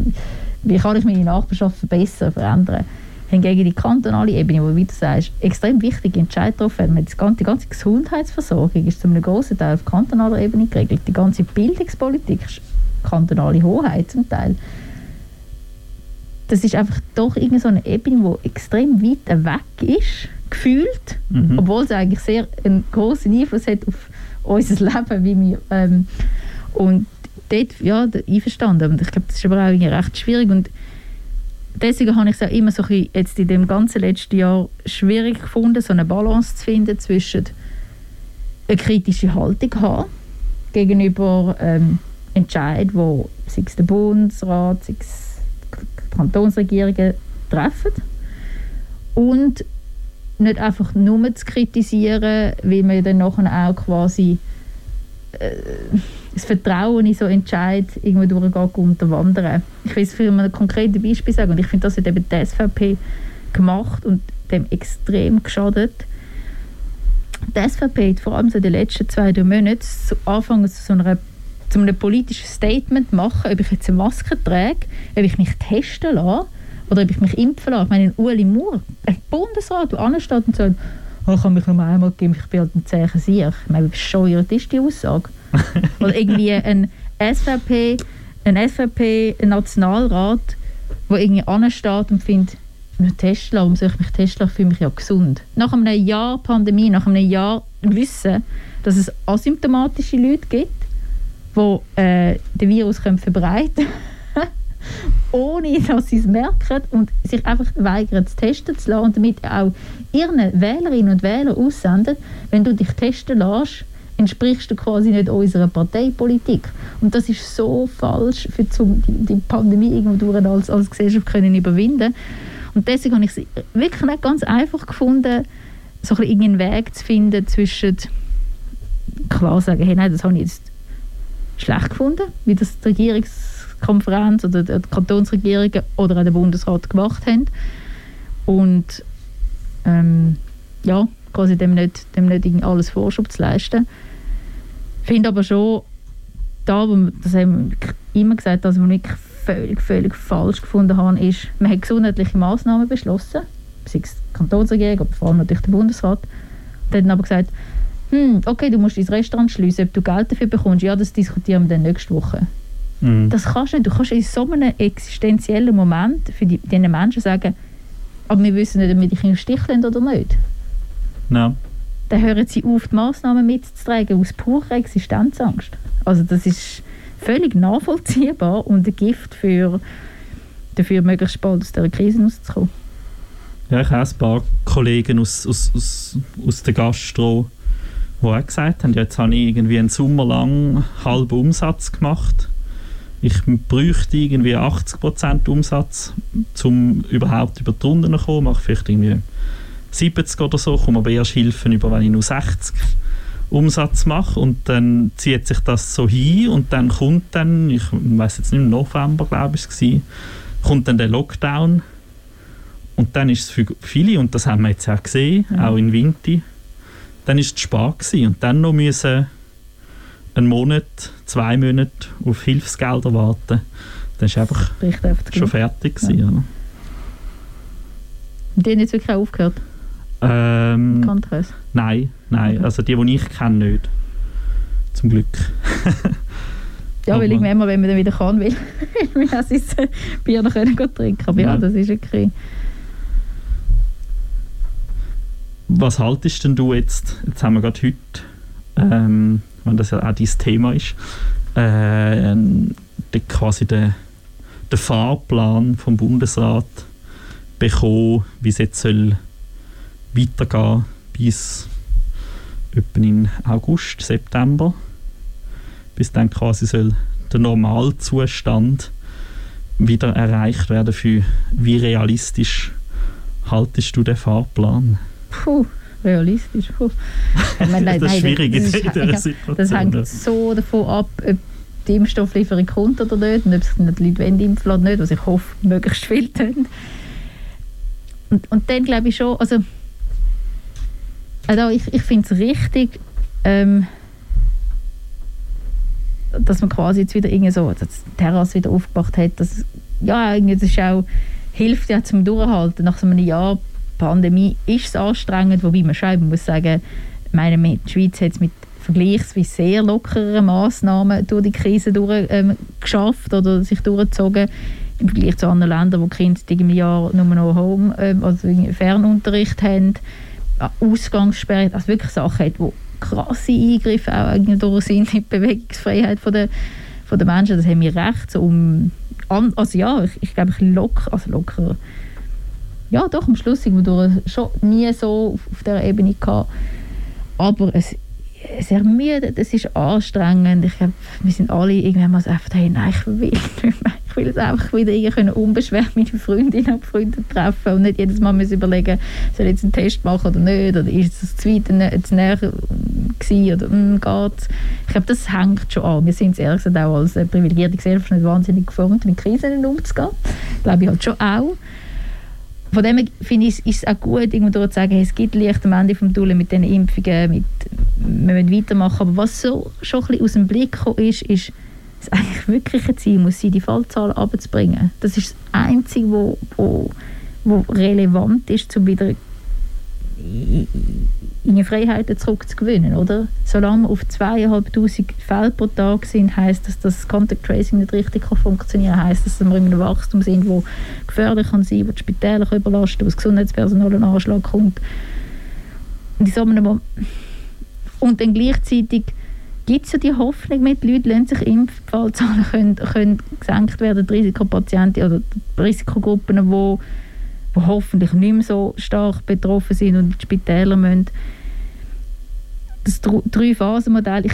wie kann ich meine Nachbarschaft verbessern, verändern. Hingegen die kantonale Ebene, wo, wie du sagst, extrem wichtige Entscheidungen getroffen werden. Die ganze, die ganze Gesundheitsversorgung ist zu einem großen Teil auf kantonaler Ebene geregelt. Die ganze Bildungspolitik ist kantonale Hoheit zum Teil. Das ist einfach doch irgendeine so eine Ebene, die extrem weit weg ist, gefühlt, Mhm. obwohl es eigentlich sehr einen großen Einfluss hat auf unser Leben, wie wir ähm, und dort, ja, einverstanden. Und ich glaube, das ist aber auch recht schwierig und deswegen habe ich es auch immer so ein bisschen jetzt in dem ganzen letzten Jahr schwierig gefunden, so eine Balance zu finden zwischen eine kritische Haltung haben gegenüber ähm, Entscheid, wo sei es der Bundesrat, sei es Kantonsregierungen treffen und nicht einfach nur zu kritisieren, weil man dann nachher auch quasi äh, das Vertrauen in so Entscheid irgendwo durchgeht unterwandern. Ich will es für ein konkretes Beispiel sagen und ich finde, das hat eben die SVP gemacht und dem extrem geschadet. Die SVP hat vor allem so in den letzten zwei, drei Monaten zu angefangen, zu so einer zu einem politischen Statement machen, ob ich jetzt eine Maske trage, ob ich mich testen lasse oder ob ich mich impfen lasse. Ich meine, Ueli Maurer, ein Bundesrat, der ansteht und sagt, oh, ich kann mich nur einmal geben, ich bin halt ein Zeichen sicher. Ich meine, wie bescheuert ist die Aussage? oder irgendwie ein SVP, ein SVP ein Nationalrat, der irgendwie ansteht und findet, testen lassen, warum soll ich mich testen ich fühle mich ja gesund. Nach einem Jahr Pandemie, nach einem Jahr Wissen, dass es asymptomatische Leute gibt, die äh, den Virus können verbreiten ohne dass sie es merken und sich einfach weigern, zu testen zu lassen und damit auch ihren Wählerinnen und Wählern aussenden, wenn du dich testen lässt, entsprichst du quasi nicht unserer Parteipolitik. Und das ist so falsch, für zum, die, die Pandemie irgendwo als, als Gesellschaft können überwinden Und deswegen habe ich es wirklich nicht ganz einfach gefunden, so ein einen Weg zu finden zwischen klar sagen, hey, nein, das habe ich jetzt schlecht gefunden, wie das die Regierungskonferenz oder die Kantonsregierungen oder auch der Bundesrat gemacht haben. Und ähm, ja, quasi dem nicht, dem nicht alles Vorschub zu leisten. Ich finde aber schon, da, wo wir, das haben wir immer gesagt, dass was ich völlig, völlig falsch gefunden habe, ist, man hat gesundheitliche Massnahmen beschlossen, sei es die Kantonsregierung, aber vor allem natürlich der Bundesrat. Und hat dann aber gesagt, hm, okay, du musst dein Restaurant schließen, ob du Geld dafür bekommst, ja, das diskutieren wir dann nächste Woche. Mhm. Das kannst du nicht. Du kannst in so einem existenziellen Moment für die, diesen Menschen sagen, aber wir wissen nicht, ob wir dich im Stich lassen oder nicht. Ja. Dann hören sie auf, die Massnahmen mitzutragen aus purer Existenzangst. Also das ist völlig nachvollziehbar und ein Gift für dafür, möglichst bald aus dieser Krise rauszukommen. Ja, ich habe ein paar Kollegen aus, aus, aus, aus der Gastro, die auch gesagt haben, ja, jetzt habe ich irgendwie einen Sommer lang halben Umsatz gemacht. Ich bräuchte irgendwie 80% Umsatz, um überhaupt über die Runden zu kommen. Mache vielleicht irgendwie 70 oder so, komme aber erst Hilfen über, wenn ich nur 60 Umsatz mache. Und dann zieht sich das so hin und dann kommt dann, ich weiß jetzt nicht, im November glaube ich es war, kommt dann der Lockdown und dann ist es für viele, und das haben wir jetzt auch gesehen, Mhm. auch in Winter, dann ist es spät gewesen. Und dann noch müssen einen Monat, zwei Monate auf Hilfsgelder warten. Dann ist einfach die schon fertig gewesen. Ja. Ja. Und die haben jetzt wirklich auch aufgehört, Ähm, Kantrös. nein, nein. Okay. Also die, die ich kenne, nicht. Zum Glück. Ja, weil Aber- irgendwann mal, wenn man dann wieder kann, will, will man auch sein Bier noch können trinken. Aber ja, Ja. das ist wirklich... Was haltest denn du jetzt, jetzt haben wir gerade heute, ähm, wenn das ja auch dein Thema ist, äh, die, quasi den, den Fahrplan vom Bundesrat bekommen, wie es jetzt soll weitergehen bis etwa in August, September, bis dann quasi soll der Normalzustand wieder erreicht werden für wie realistisch haltest du den Fahrplan? Puh, realistisch. Puh. Meine, das ist schwierig in dieser Situation. Das hängt so davon ab, ob die Impfstofflieferung kommt oder nicht und ob sich die Leute wollen impfen oder nicht, was ich hoffe, möglichst viel tun. Und, und dann glaube ich schon, also, also ich, ich finde es richtig, ähm, dass man quasi jetzt wieder irgendwie so das Terrasse wieder aufgebracht hat, dass, ja, irgendwie, das ist auch, hilft ja zum Durchhalten. Nach so einem Jahr Pandemie ist es anstrengend, wobei man schon muss sagen, meine, die Schweiz hat es mit vergleichsweise sehr lockeren Massnahmen durch die Krise durch, ähm, geschafft oder sich durchgezogen im Vergleich zu anderen Ländern, wo Kinder in einem Jahr nur noch Home, ähm, also Fernunterricht haben, Ausgangssperren, also wirklich Sachen die krasse Eingriffe auch durch sind in die Bewegungsfreiheit von der, von der Menschen. Das haben wir recht so um also ja, ich, ich glaube, ich locker, also locker, ja doch, am Schluss sind wir schon nie so auf, dieser Ebene gehabt. Aber es sehr müde, es ist anstrengend. Ich glaube, wir sind alle irgendwann mal so einfach, hey, nein, ich will nicht mehr. Ich will jetzt einfach wieder irgendwie unbeschwert meine Freundinnen und Freunde treffen und nicht jedes Mal müssen überlegen, soll ich jetzt einen Test machen oder nicht, oder ist es zu weit zu näher gewesen, oder mm, geht Ich glaube, das hängt schon an. Wir sind ehrlich gesagt auch als privilegierte Gesellschaft nicht wahnsinnig geformt, mit Krisen umzugehen. Glaube ich halt schon auch von dem finde ich, ist es auch gut, irgendwo zu sagen, es gibt Licht am Ende des Tunnels mit den Impfungen, mit, wir müssen weitermachen. Aber was so schon ein bisschen aus dem Blick gekommen ist, ist, das eigentlich wirkliche Ziel muss sein, die Fallzahlen abzubringen. Das ist das Einzige, wo relevant ist, um wieder ihre Freiheiten zurückzugewinnen, oder? Solange wir auf 2'500 Fälle pro Tag sind, heißt das, dass das Contact Tracing nicht richtig kann funktionieren kann. Heißt das, dass wir in einem Wachstum sind, wo gefährlich kann sein, wo die Spitäler überlasten, wo das Gesundheitspersonal einen Anschlag kommt. Und, so und dann gleichzeitig gibt es ja die Hoffnung mit, die Leute lassen sich Impffallzahlen können, können gesenkt werden, die Risikopatienten oder die Risikogruppen, die die hoffentlich nicht mehr so stark betroffen sind und die Spitäler müssen. Das Drei-Phasen-Modell, ich,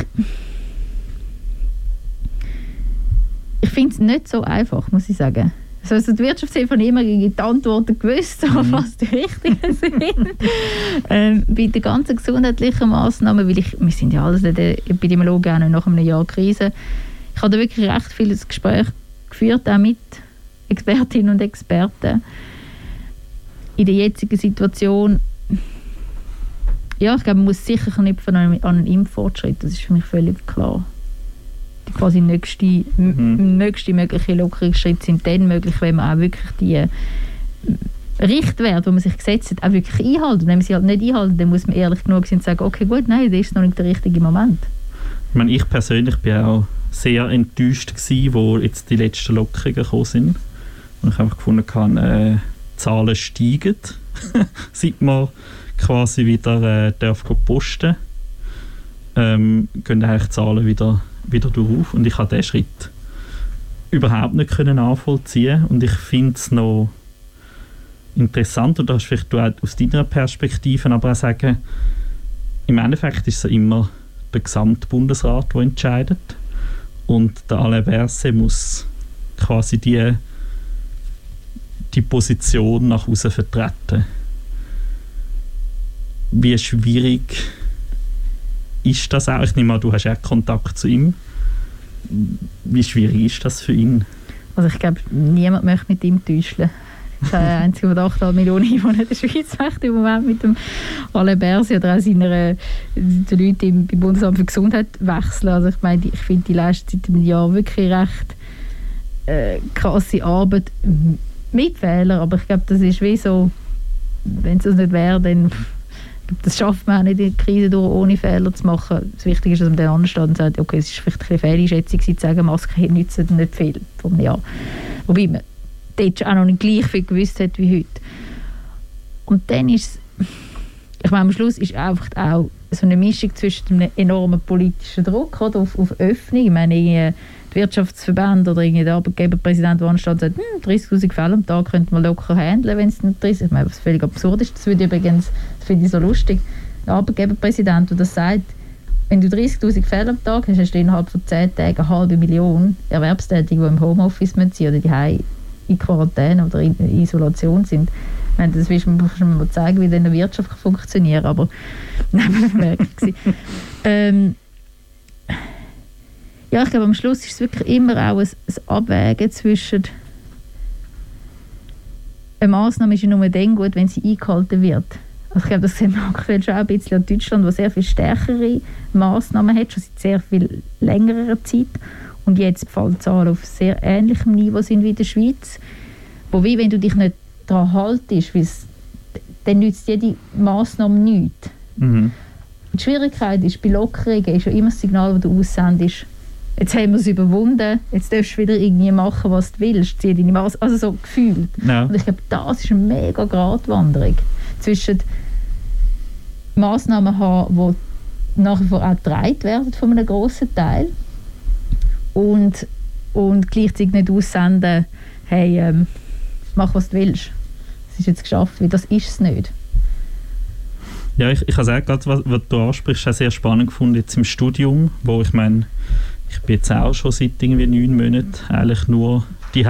ich finde es nicht so einfach, muss ich sagen. Also die Wirtschaftshilfe hat immer die Antworten gewusst, mhm. was die richtigen sind. ähm, bei den ganzen gesundheitlichen Massnahmen, weil ich, wir sind ja alle Epidemiologen nach einem Jahr Krise, ich habe wirklich recht vieles Gespräch geführt, auch mit Expertinnen und Experten in der jetzigen Situation ja, ich glaube, man muss sicher knüpfen an einen Impffortschritt, das ist für mich völlig klar. Die quasi nächste, mhm. nächste mögliche Lockerungsschritte sind dann möglich, wenn man auch wirklich die Richtwerte, die man sich gesetzt hat, auch wirklich einhalten. Wenn man sie halt nicht einhalten, dann muss man ehrlich genug sein und sagen, okay, gut, nein, das ist noch nicht der richtige Moment. Ich, meine, ich persönlich bin auch sehr enttäuscht gewesen, wo jetzt die letzten Lockerungen gekommen sind. Und ich einfach gefunden habe, äh, Zahlen steigen, seit man quasi wieder äh, darf posten. Ähm, gehen eigentlich die Zahlen wieder, wieder durch und ich habe diesen Schritt überhaupt nicht können nachvollziehen. Und ich finde es noch interessant und da hast vielleicht du auch aus deiner Perspektive aber auch sagen, im Endeffekt ist es immer der Gesamtbundesrat, der entscheidet. Und der Alain Berset muss quasi die die Position nach außen vertreten. Wie schwierig ist das auch? Ich nehme an, du hast auch Kontakt zu ihm. Wie schwierig ist das für ihn? Also ich glaube, niemand möchte mit ihm täuschen. Der einzige, der 8 Millionen Einwohner in der Schweiz macht im Moment mit dem Alain Berset oder auch seiner den Leuten im, Bundesamt für Gesundheit wechseln. Also ich meine, ich finde, die leisten seit Jahr wirklich recht äh, krasse Arbeit mit Fehlern, aber ich glaube, das ist wie so, wenn es das nicht wäre, dann das schafft man auch nicht in der Krise durch, ohne Fehler zu machen. Das Wichtige ist, dass man dann ansteht und sagt, okay, es ist vielleicht eine Fehleinschätzung, zu sagen, Masken nützen nicht viel vom Jahr. Wobei man dort auch noch nicht gleich viel gewusst hat wie heute. Und dann ist es, ich meine, am Schluss ist einfach auch so eine Mischung zwischen einem enormen politischen Druck oder, auf, auf Öffnung. Ich meine, die Wirtschaftsverbände oder der Arbeitgeberpräsident, der ansteht und sagt, hm, 30'000 Fälle am Tag könnte man locker handeln, wenn es nicht 30 Ich meine, was völlig absurd ist, das würde übrigens, finde ich so lustig, der Arbeitgeberpräsident, der das sagt, wenn du 30'000 Fälle am Tag hast, hast du innerhalb von 10 Tagen eine halbe Million Erwerbstätige, die im Homeoffice sind oder die in Quarantäne oder in Isolation sind. Ich meine, das willst du mir mal zeigen, wie in der Wirtschaft funktioniert, aber nein, merkt ähm, ja, ich glaube, am Schluss ist es wirklich immer auch ein, ein Abwägen zwischen eine Maßnahme ist ja nur dann gut, wenn sie eingehalten wird. Also ich glaube, das sehen wir aktuell schon auch ein bisschen an Deutschland, wo sehr viel stärkere Massnahmen hat, schon seit sehr viel längerer Zeit. Und jetzt die Fallzahlen auf sehr ähnlichem Niveau sind wie in der Schweiz. Wo wie, wenn du dich nicht daran haltest, dann nützt jede Massnahme nichts. Mhm. Die Schwierigkeit ist, bei Lockerungen ist ja immer das Signal, das du aussendest, jetzt haben wir es überwunden, jetzt darfst du wieder irgendwie machen, was du willst, zieh deine Masse, also so gefühlt. Ja. Und ich glaube, das ist eine mega Gratwanderung zwischen Massnahmen haben, die nach wie vor auch getragen werden von einem grossen Teil und, und gleichzeitig nicht aussenden, hey, ähm, mach was du willst. Es ist jetzt geschafft, weil das ist es nicht. Ja, ich, ich habe gerade, was, was du ansprichst, auch sehr spannend gefunden jetzt im Studium, wo ich meine, ich bin jetzt auch schon seit irgendwie neun Monaten eigentlich nur die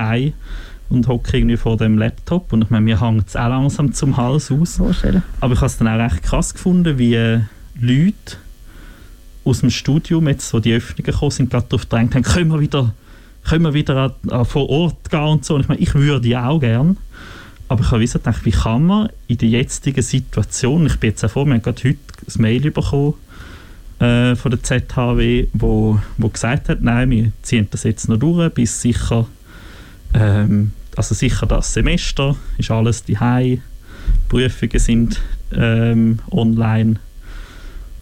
und hocke irgendwie vor dem Laptop und ich meine, mir hängt es auch langsam zum Hals aus. Vorstellen. Aber ich habe es dann auch recht krass gefunden, wie äh, Leute aus dem Studium, jetzt, so die Öffnungen gekommen sind, gerade darauf gedrängt haben, können wir wieder, können wir wieder an, an vor Ort gehen und so. Und ich meine, ich würde ja auch gerne. Aber ich habe gedacht, wie kann man in der jetzigen Situation, ich bin jetzt auch vor, wir haben gerade heute ein Mail bekommen äh, von der ZHW, wo, wo gesagt hat, nein, wir ziehen das jetzt noch durch, bis sicher, ähm, also sicher das Semester, ist alles die Prüfungen sind ähm, online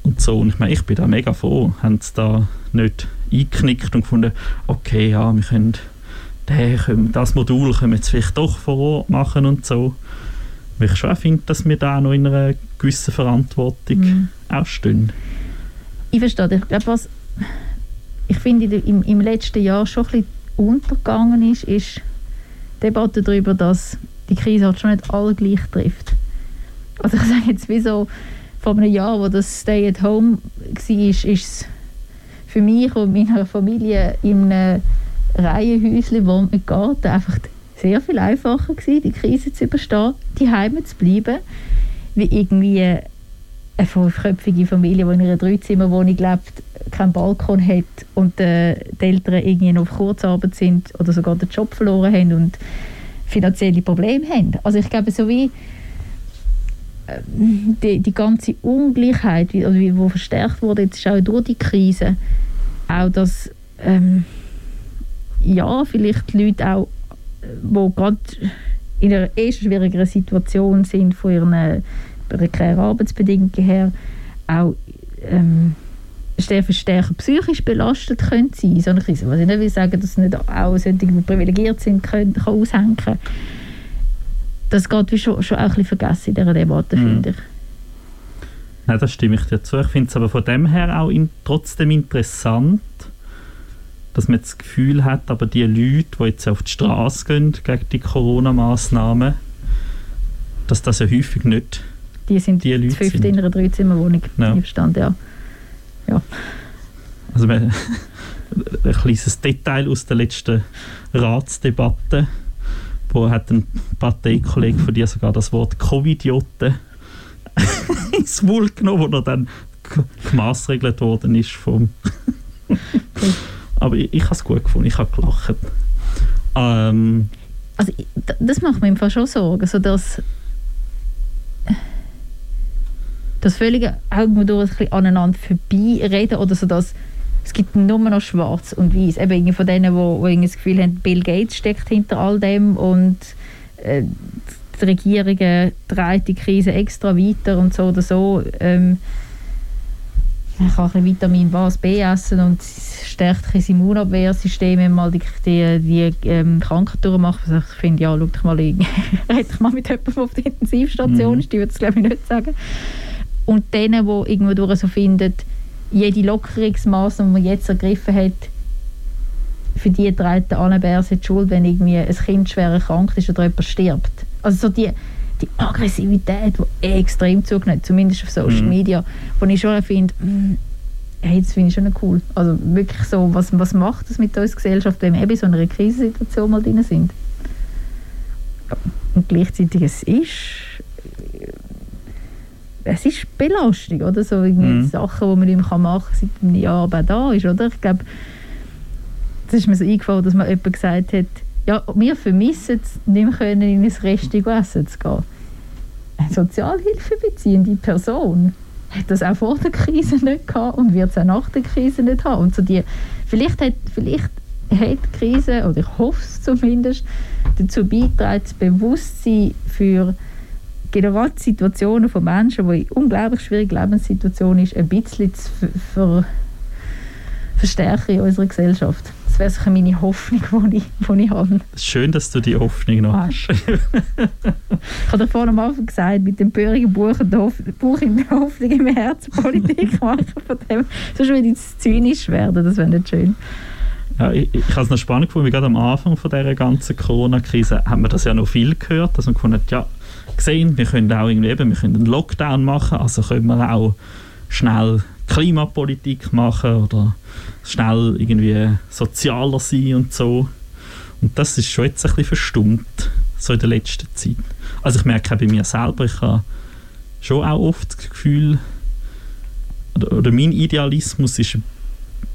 und so. Und ich meine, ich bin da mega froh, haben sie da nicht eingeknickt und gefunden, okay, ja, wir können das Modul können wir jetzt vielleicht doch vor Ort machen und so. Weil ich schon finde, dass wir da noch in einer gewissen Verantwortung mhm. auch stehen. Ich verstehe. Ich glaube, was ich finde im, im letzten Jahr schon ein bisschen untergegangen ist, ist die Debatte darüber, dass die Krise halt schon nicht alle gleich trifft. Also ich sage jetzt, wie so vor einem Jahr, wo das Stay at Home war, ist, es für mich und meiner Familie in einem Reihenhäuschen wohnt mit Garten einfach sehr viel einfacher gewesen, die Krise zu überstehen, die Heime zu bleiben, wie irgendwie eine fünfköpfige Familie, die in einer Dreizimmerwohnung lebt, keinen Balkon hat und äh, die Eltern irgendwie auf Kurzarbeit sind oder sogar den Job verloren haben und finanzielle Probleme haben. Also ich glaube, so wie äh, die, die ganze Ungleichheit, die, also die verstärkt wurde jetzt auch durch die Krise, auch das ähm, ja, vielleicht die Leute auch, die gerade in einer eh schwierigeren Situation sind von ihren prekären Arbeitsbedingungen her, auch ähm, stärker, stärker psychisch belastet können sein so eine Krise. Was ich nicht will sagen, dass nicht auch solche, die privilegiert sind, können, kann aushängen Das geht wie schon, schon auch ein bisschen vergessen in dieser Debatte, mhm. finde ich. Nein, das stimme ich dir zu. Ich finde es aber von dem her auch in, trotzdem interessant, dass man das Gefühl hat, aber die Leute, die jetzt auf die Straße gehen gegen die Corona-Massnahmen, dass das ja häufig nicht die sind die Leute fünfte in einer Dreizimmerwohnung. Ja. Verstand, ja. Ja. Also ein kleines Detail aus der letzten Ratsdebatte, wo hat ein Parteikollege von dir sogar das Wort Covidiote ins Mund genommen, wo er dann gemaßregelt worden ist vom aber ich, ich habe es gut gefunden, ich habe gelacht. Ähm, also das macht mir im Fall schon Sorgen, so dass das völlige Augen durch ein bisschen aneinander vorbeireden oder so dass es gibt nur noch schwarz und weiß eben irgendwie von denen wo, wo das Gefühl haben Bill Gates steckt hinter all dem und äh, die Regierungen treiben die Krise extra weiter und so oder so ähm, man kann ein Vitamin was B essen und stärkt das Immunabwehrsystem, wenn man mal die, die, die ähm, Krankheit macht. Also ich finde, ja, schau dich mal, rede ich mal mit jemandem, der auf der Intensivstation mhm. ist, die würde es glaube ich nicht sagen. Und denen, die irgendwo durch so finden, jede Lockerungsmaßnahme, die man jetzt ergriffen hat, für die trägt der Annenbär die Schuld, wenn irgendwie ein Kind schwer erkrankt ist oder jemand stirbt. Also so die, die Aggressivität, die extrem zugenommen zumindest auf Social mhm. Media, wo ich schon finde, mm, hey, das finde ich schon cool. Also wirklich so, was, was macht das mit uns Gesellschaft, wenn wir eben in so einer Krisensituation mal drin sind? Und gleichzeitig es ist es ist Belastung, oder? So mhm. Sachen, die man mehr machen kann, seit einem Jahr aber da ist, oder? Ich glaube, es ist mir so eingefallen, dass man jemand gesagt hat, ja, wir vermissen es, nicht mehr können, in ein Restaurant essen zu gehen. sozialhilfebeziehende Person hat das auch vor der Krise nicht gehabt und wird es auch nach der Krise nicht haben. Und so die, vielleicht, hat, vielleicht hat die Krise, oder ich hoffe es zumindest, dazu beitragen, das Bewusstsein für gerade Situationen von Menschen, die in unglaublich schwierigen Lebenssituationen sind, ein bisschen zu ver verstärken in unserer Gesellschaft. Das wäre sicher meine Hoffnung, die ich, die ich habe. Schön, dass du die Hoffnung noch hast. ich habe vorhin am Anfang gesagt, mit dem böhrigen Buch Buch in der Hoffnung im Herzen Politik machen, von dem sonst würde ich zynisch werden, das wäre nicht schön. Ja, ich, ich habe es noch spannend gefunden, wie gerade am Anfang von dieser ganzen Corona-Krise hat man das ja noch viel gehört, dass man gefunden hat, ja, gesehen, wir können auch irgendwie eben, wir können einen Lockdown machen, also können wir auch schnell Klimapolitik machen oder schnell irgendwie sozialer sein und so. Und das ist schon jetzt ein bisschen verstummt, so in der letzten Zeit. Also ich merke auch bei mir selber, ich habe schon auch oft das Gefühl, oder, oder mein Idealismus ist,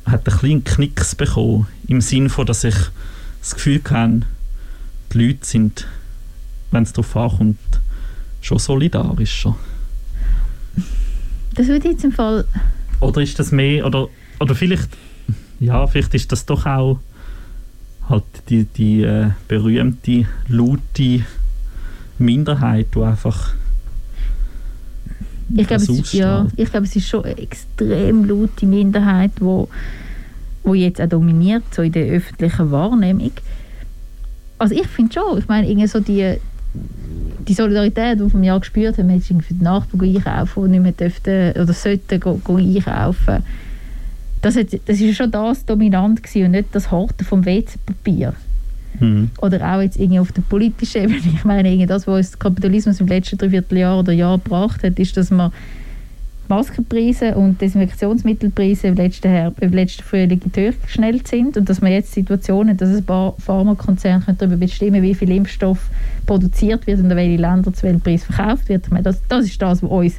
hat ein bisschen Knicks bekommen, im Sinne von, dass ich das Gefühl habe, die Leute sind, wenn es darauf ankommt, schon solidarischer. Das würde jetzt im Fall... Oder ist das mehr, oder, oder vielleicht, ja, vielleicht ist das doch auch halt die, die äh, berühmte, laute Minderheit, die einfach ich glaube, es, ja, ich glaube, es ist schon eine extrem laute Minderheit, wo, wo jetzt auch dominiert, so in der öffentlichen Wahrnehmung. Also ich finde schon, ich meine, irgendwie so die, die Solidarität, die wir Jahr gespürt haben, jetzt für den Nachbarn einkaufen, die nicht mehr dürften oder sollten go, go einkaufen, das, hat, das ist schon das dominant gewesen und nicht das Horten vom WC-Papier. Mhm. Oder auch jetzt irgendwie auf der politischen Ebene. Ich meine, irgendwie das, was der Kapitalismus im letzten Dreivierteljahr oder Jahr gebracht hat, ist, dass man Maskenpreise und Desinfektionsmittelpreise im letzten, Herbst, im letzten Frühling geschnellt sind und dass man jetzt Situationen dass ein paar Pharmakonzerne darüber bestimmen wie viel Impfstoff produziert wird und in welchen Ländern zu welchem Preis verkauft wird. Ich meine, das, das ist das, was uns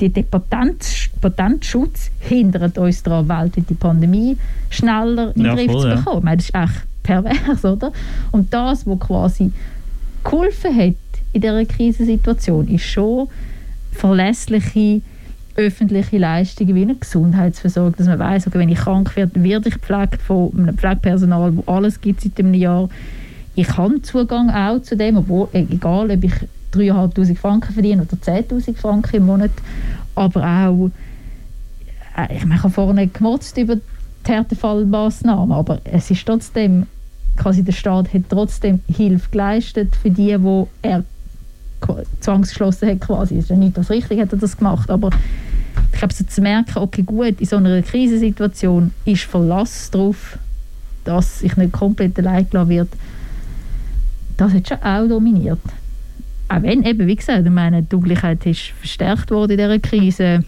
die, der Patent, Patentschutz hindert uns daran, weltweit die Pandemie schneller in den ja, Griff voll, zu bekommen. Ja. Ich meine, das ist echt pervers, oder? Und das, was quasi geholfen hat in dieser Krisensituation, ist schon verlässliche öffentliche Leistungen wie eine Gesundheitsversorgung, dass man weiß, okay, wenn ich krank werde, werde ich gepflegt von einem Pflegepersonal, wo alles gibt seit einem Jahr. Ich habe Zugang auch zu dem, obwohl, e-, egal ob ich 3'500 Franken verdiene oder 10'000 Franken im Monat, aber auch, äh, ich, meine, ich habe vorhin gemotzt über die Härtefallmaßnahmen, aber es ist trotzdem, quasi der Staat hat trotzdem Hilfe geleistet für die, wo er zwangsgeschlossen hat quasi. Ist ja nicht das Richtige, hat er das gemacht, aber ich glaube, so zu merken, okay, gut, in so einer Krisensituation ist Verlass darauf, dass ich nicht komplett allein gelassen wird, das hat schon auch dominiert. Auch wenn, eben, wie gesagt, meine, die Ungleichheit ist verstärkt worden in dieser Krise.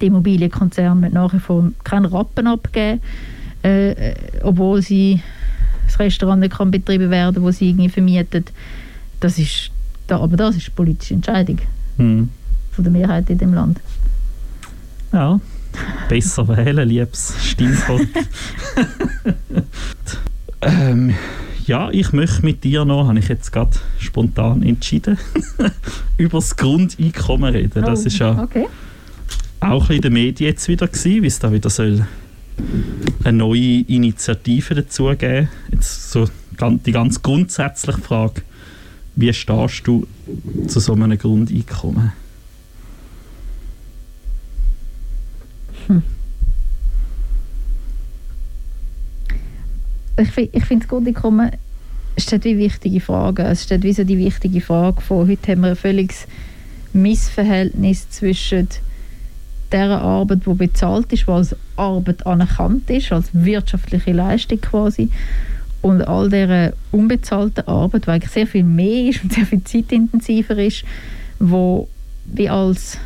Die Immobilienkonzerne müssen nach wie vor keinen Rappen abgeben, äh, obwohl sie das Restaurant nicht kann betrieben werden das sie irgendwie vermieten. Das ist da, aber das ist eine politische Entscheidung hm. von der Mehrheit in dem Land. Ja, besser wählen, liebes Stimmvolk. ähm, ja, ich möchte mit dir noch, habe ich jetzt gerade spontan entschieden, über das Grundeinkommen reden. Das ist ja okay. auch in den Medien jetzt wieder gewesen, wie es da wieder soll eine neue Initiative dazu geben. Jetzt so die ganz grundsätzliche Frage, wie stehst du zu so einem Grundeinkommen? Hm. Ich, ich finde das Grundeinkommen steht wie wichtige Frage. Es steht wie so die wichtige Frage von, heute haben wir ein völliges Missverhältnis zwischen der Arbeit, die bezahlt ist, die als Arbeit anerkannt ist, als wirtschaftliche Leistung quasi, und all dieser unbezahlten Arbeit, die eigentlich sehr viel mehr ist und sehr viel zeitintensiver ist, wo wie als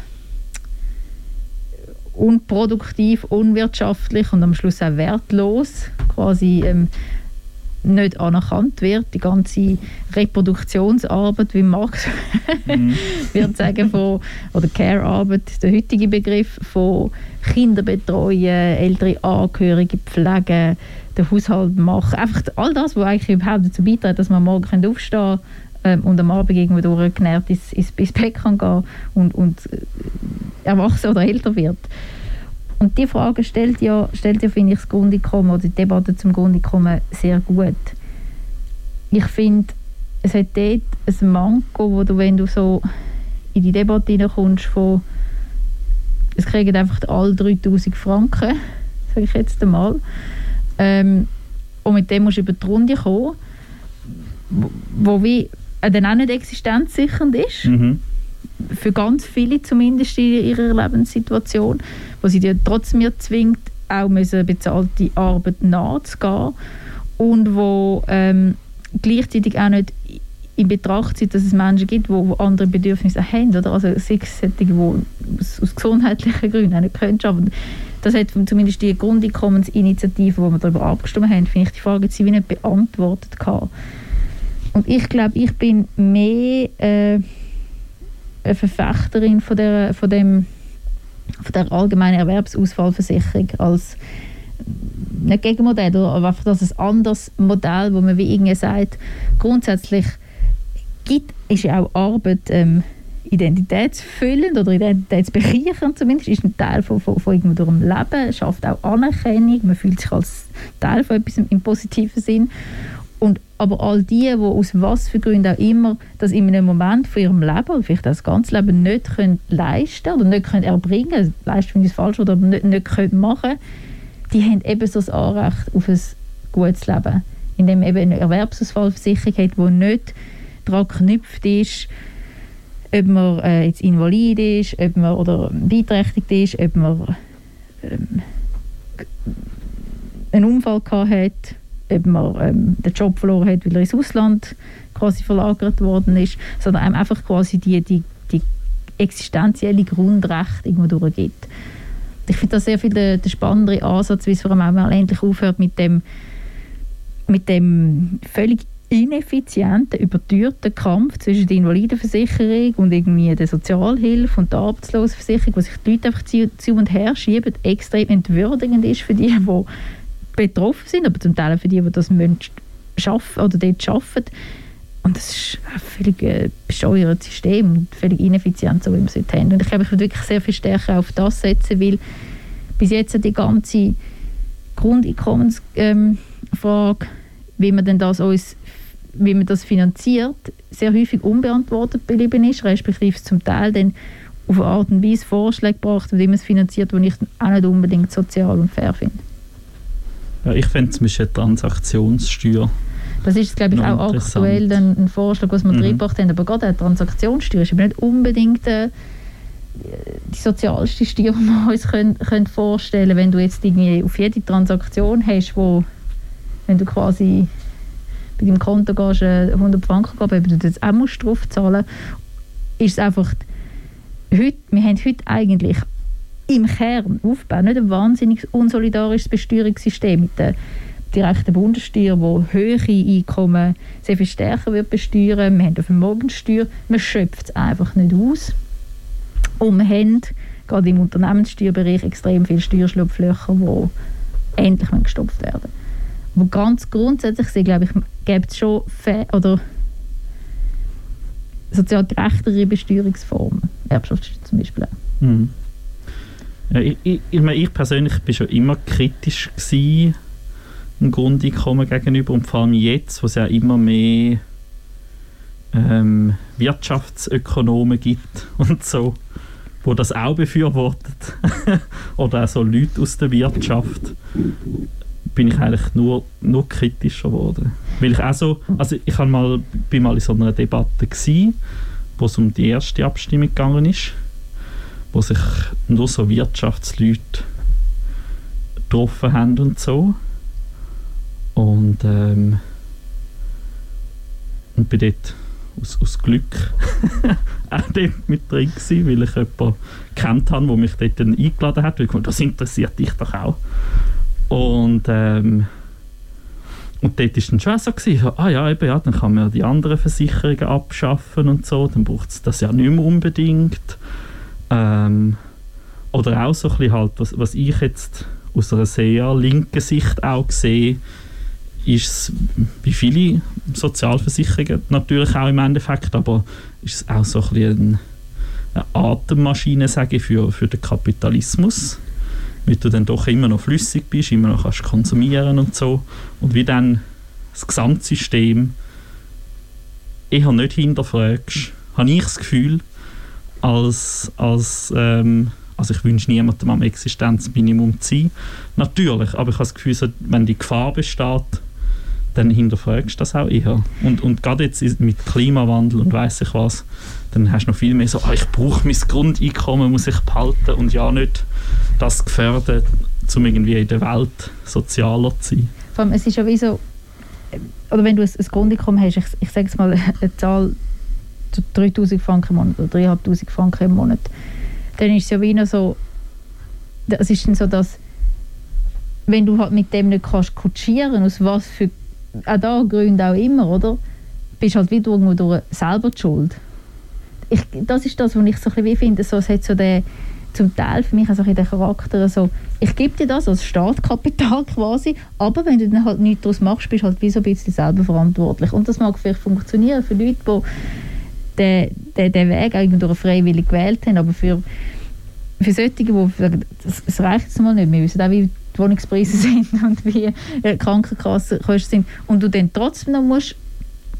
unproduktiv, unwirtschaftlich und am Schluss auch wertlos quasi ähm, nicht anerkannt wird. Die ganze Reproduktionsarbeit, wie Marx mhm. wird sagen, von, oder Care-Arbeit, der heutige Begriff von Kinderbetreuung, ältere Angehörige pflegen, den Haushalt machen. Einfach all das, was eigentlich überhaupt dazu beiträgt, dass man morgen aufstehen kann, ähm, und am Abend irgendwo durchgenährt ins, ins, ins Bett kann gehen und, und äh, erwachsen oder älter wird. Und die Frage stellt ja, stellt ja finde ich, das Grundeinkommen oder die Debatte zum Grundeinkommen sehr gut. Ich finde, es hat dort ein Manko, wo du, wenn du so in die Debatte hineinkommst von es kriegen einfach alle 3000 Franken, sage ich jetzt einmal, ähm, und mit dem musst du über die Runde kommen, wo, wo wie äh, dann auch nicht existenzsichernd ist. Mhm. Für ganz viele zumindest in ihrer Lebenssituation, wo sie dir trotzdem zwingt, auch müssen bezahlte Arbeit nachzugehen und wo ähm, gleichzeitig auch nicht in Betracht zieht, dass es Menschen gibt, die, andere Bedürfnisse haben. Oder? Also solche, die aus, gesundheitlichen Gründen nicht können arbeiten Das hat zumindest die Grundeinkommensinitiative, wo wir darüber abgestimmt haben, finde ich die Frage sie wie nicht beantwortet gehabt. Und ich glaube, ich bin mehr äh, eine Verfechterin von der, von dem, von der allgemeinen Erwerbsausfallversicherung als nicht Gegenmodell, aber einfach das ein anderes Modell, wo man wie irgendwie sagt, grundsätzlich gibt, ist ja auch Arbeit ähm, identitätsfüllend oder identitätsbereichernd zumindest, ist ein Teil von, von, von durch Leben, schafft auch Anerkennung, man fühlt sich als Teil von etwas im positiven Sinn. Und aber all die, die aus was für Gründen auch immer das in einem Moment von ihrem Leben vielleicht das ganze Leben nicht können leisten oder nicht können erbringen, leisten finde ich falsch, oder nicht, nicht können machen, die haben eben so das Anrecht auf ein gutes Leben, indem eben eine Erwerbsausfallversicherung hat, die nicht daran geknüpft ist, ob man äh, jetzt invalid ist, ob man oder beeinträchtigt ist, ob man ähm, einen Unfall gehabt hat, ob man ähm, den Job verloren hat, weil er ins Ausland quasi verlagert worden ist, sondern einem einfach quasi die, die, die existenzielle Grundrechte irgendwo durchgibt. Ich finde das sehr viel der, der spannendere Ansatz, wie es vor allem auch endlich aufhört mit dem, mit dem völlig ineffizienten, überteuerten Kampf zwischen der Invalidenversicherung und irgendwie der Sozialhilfe und der Arbeitslosenversicherung, wo sich die Leute einfach zu, zu und her schieben, extrem entwürdigend ist für die, die betroffen sind, aber zum Teil für die, die das schaffen oder dort arbeiten. Und das ist ein völlig äh, bescheuertes System und völlig ineffizient, so wie wir es heute haben. Und ich glaube, ich würde wirklich sehr viel stärker auf das setzen, weil bis jetzt die ganze Grundeinkommensfrage, wie man denn das uns wie man das finanziert, sehr häufig unbeantwortet geblieben ist, respektive zum Teil dann auf eine Art und Weise Vorschläge gebracht, wie man es finanziert, die ich auch nicht unbedingt sozial und fair finde. Ja, ich finde zum Beispiel Transaktionssteuer das ist, glaube ich, auch aktuell ein, ein Vorschlag, was wir mhm. reingebracht haben. Aber gerade eine Transaktionssteuer ist nicht unbedingt äh, die sozialste Steuer, die wir uns können, können vorstellen können. Wenn du jetzt irgendwie auf jede Transaktion hast, wo, wenn du quasi bei deinem Konto gehst, 100 Franken geben, aber du jetzt auch musst drauf zahlen ist es einfach, heute, wir haben heute eigentlich im Kern aufgebaut, nicht ein wahnsinnig unsolidarisches Besteuerungssystem mit der direkten Bundessteuer, wo höhere Einkommen sehr viel stärker wird besteuern. Wir haben eine Vermögenssteuer, man schöpft es einfach nicht aus. Und wir haben gerade im Unternehmenssteuerbereich extrem viele Steuerschlupflöcher, die endlich gestopft werden aber ganz grundsätzlich glaube ich, gibt es schon oder sozial gerechtere Besteuerungsformen. Erbschaftssteuer zum Beispiel. Mhm. Ja, ich, ich, ich, persönlich war schon immer kritisch gewesen, dem Grundeinkommen gegenüber und vor allem jetzt, wo es ja immer mehr ähm, Wirtschaftsökonomen gibt und so, wo das auch befürwortet oder auch so Leute aus der Wirtschaft, bin ich eigentlich nur, nur kritischer geworden. Weil ich auch so, also ich mal, bin mal in so einer Debatte gewesen, wo es um die erste Abstimmung gegangen ist, wo sich nur so Wirtschaftsleute getroffen haben und so. Und, ähm, und bin dort aus, aus Glück auch dort mit drin gewesen, weil ich jemanden kennt habe, der mich dort dann eingeladen hat, weil ich das interessiert dich doch auch. Und, ähm, und dort war dann schon so, gewesen, ah ja, eben, ja, dann kann man die anderen Versicherungen abschaffen und so, dann braucht es das ja nicht mehr unbedingt. Ähm, oder auch so ein bisschen halt, was, was ich jetzt aus einer sehr linken Sicht auch sehe, ist es wie viele Sozialversicherungen natürlich auch im Endeffekt, aber ist es auch so ein bisschen eine Atemmaschine, sage ich, für, für den Kapitalismus, weil du dann doch immer noch flüssig bist, immer noch kannst konsumieren und so. Und wie dann das Gesamtsystem eher nicht hinterfragst, habe ich das Gefühl, als, als ähm, also ich wünsche niemandem am Existenzminimum zu sein, natürlich, aber ich habe das Gefühl, wenn die Gefahr besteht, dann hinterfragst du das auch eher. Und, und gerade jetzt mit Klimawandel und weiß ich was, dann hast du noch viel mehr so, ah, ich brauche mein Grundeinkommen, muss ich behalten und ja nicht das gefährden, um irgendwie in der Welt sozialer zu sein. Vor allem, es ist ja wie so, oder wenn du ein, ein Grundeinkommen hast, ich, ich sage jetzt mal eine Zahl, 3000 Franken im Monat oder 3500 Franken im Monat, dann ist es ja wie noch so, es ist dann so, dass wenn du halt mit dem nicht kannst kutschieren, aus was für auch da Gründe auch immer, oder? Bist halt wieder irgendwo durch selber die Schuld. Ich, das ist das, was ich so ein bisschen finde, so, es hat so den, zum Teil für mich auch so den Charakter, so, ich gebe dir das als Startkapital quasi, aber wenn du dann halt nichts daraus machst, bist du halt wie so ein bisschen selber verantwortlich. Und das mag vielleicht funktionieren für Leute, die den, den, den Weg eigentlich freiwillig gewählt haben, aber für, für solche, die sagen, es reicht jetzt mal nicht, wir wissen auch, wie die Wohnungspreise sind und wie äh, Krankenkassenkosten sind. Und du dann trotzdem noch musst,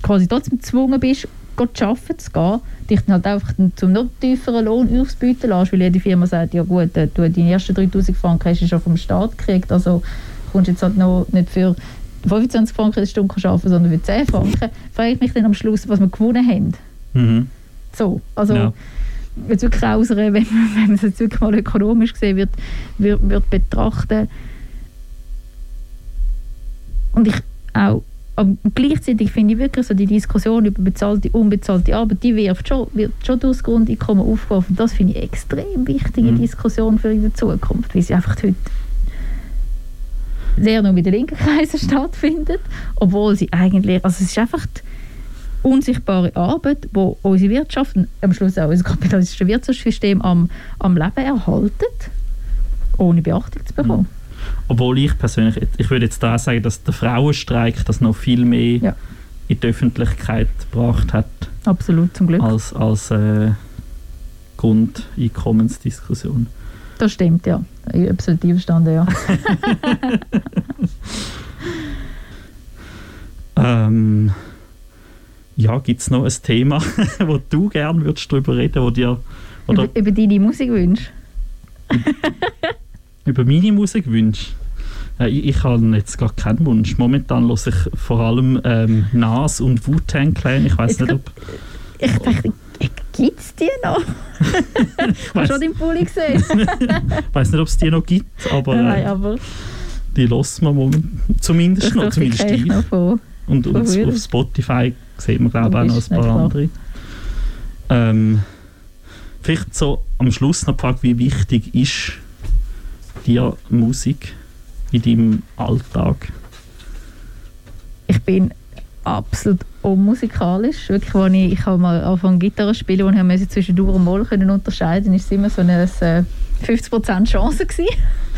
quasi trotzdem gezwungen bist, zu arbeiten zu gehen, dich dann halt einfach zum noch tieferen Lohn aufbieten lässt, weil jede Firma sagt, ja gut, äh, du deine ersten 3000 Franken hast du schon vom Staat gekriegt, also kommst jetzt halt noch nicht für 25 Franken eine Stunde arbeiten, sondern für 10 Franken, frage ich mich dann am Schluss, was wir gewonnen haben. Mhm. So, also ja. jetzt wirklich aus wenn, wenn man es jetzt wirklich mal ökonomisch gesehen wird, wird, wird betrachten und ich auch aber gleichzeitig finde ich wirklich so die Diskussion über bezahlte, unbezahlte Arbeit, die wird schon, wird schon durchs Grundeinkommen aufgeworfen. Das finde ich extrem wichtige mhm. Diskussion für die Zukunft, weil sie einfach heute sehr nur mit den linken Kreisen stattfindet, obwohl sie eigentlich, also es ist einfach die, unsichtbare Arbeit, wo unsere Wirtschaft und am Schluss auch unser kapitalistisches Wirtschaftssystem am, am Leben erhalten, ohne Beachtung zu bekommen. Mhm. Obwohl ich persönlich, ich würde jetzt da sagen, dass der Frauenstreik das noch viel mehr ja. in die Öffentlichkeit gebracht hat. Absolut, zum Glück. Als, als äh, Grundeinkommensdiskussion. Das stimmt, ja. Ich absolut einverstanden, ja. ähm, ja, gibt es noch ein Thema, wo du gerne würdest darüber reden, wo dir oder über, über deine Musikwünsche? über meine Musikwünsche? Ich, ich habe jetzt gar keinen Wunsch. Momentan höre ich vor allem ähm, Nas und Wu-Tang Clan. Ich weiß nicht, ob... Ich dachte, gibt es die noch? ich habe schon den Pulli gesehen. ich weiß nicht, ob es die noch gibt, aber, äh, Nein, aber die hören wir moment, zumindest noch, zumindest. Noch und, und auf Spotify sieht man glaube auch noch ein paar andere. Ähm, vielleicht so am Schluss noch gefragt, wie wichtig ist dir Musik in deinem Alltag? Ich bin absolut unmusikalisch. Wirklich, als ich, ich habe mal angefangen Gitarre zu spielen und ich zwischen Dur und Moll können unterscheiden, ist es immer so eine äh, 50% Chance gewesen.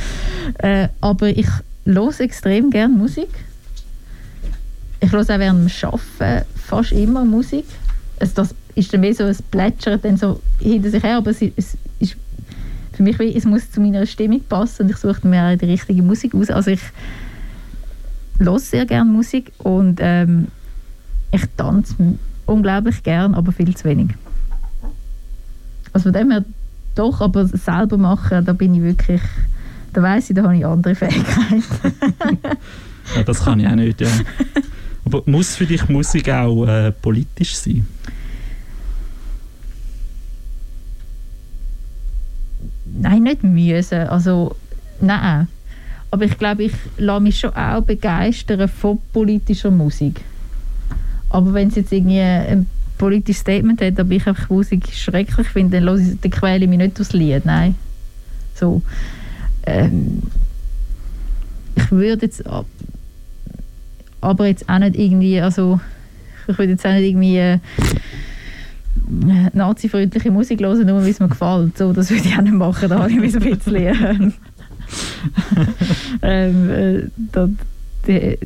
äh, aber ich höre extrem gerne Musik ich höre auch während dem Arbeiten fast immer Musik. Also das ist dann mehr so ein Plätschern dann so hinter sich her, aber es, es ist für mich wie, es muss zu meiner Stimmung passen und ich suche mir die richtige Musik aus. Also ich höre sehr gerne Musik und ähm, ich tanze unglaublich gern, aber viel zu wenig. Also von dem her doch, aber selber machen, da bin ich wirklich, da weiß ich, da habe ich andere Fähigkeiten. ja, das kann ich auch nicht, ja. Aber muss für dich Musik auch äh, politisch sein? Nein, nicht müssen. Also, nein. Aber ich glaube, ich lasse mich schon auch begeistern von politischer Musik. Aber wenn es jetzt irgendwie ein politisches Statement hat, aber ich einfach Musik schrecklich finde, dann, ich, dann quäle ich mich nicht durchs Lied. Nein. So. Ähm, ich würde jetzt aber jetzt auch nicht irgendwie, also ich würde jetzt auch nicht irgendwie äh, nazi-freundliche Musik hören, nur weil es mir gefällt. So, das würde ich auch nicht machen, da habe ich mich ein bisschen... ähm, äh, das,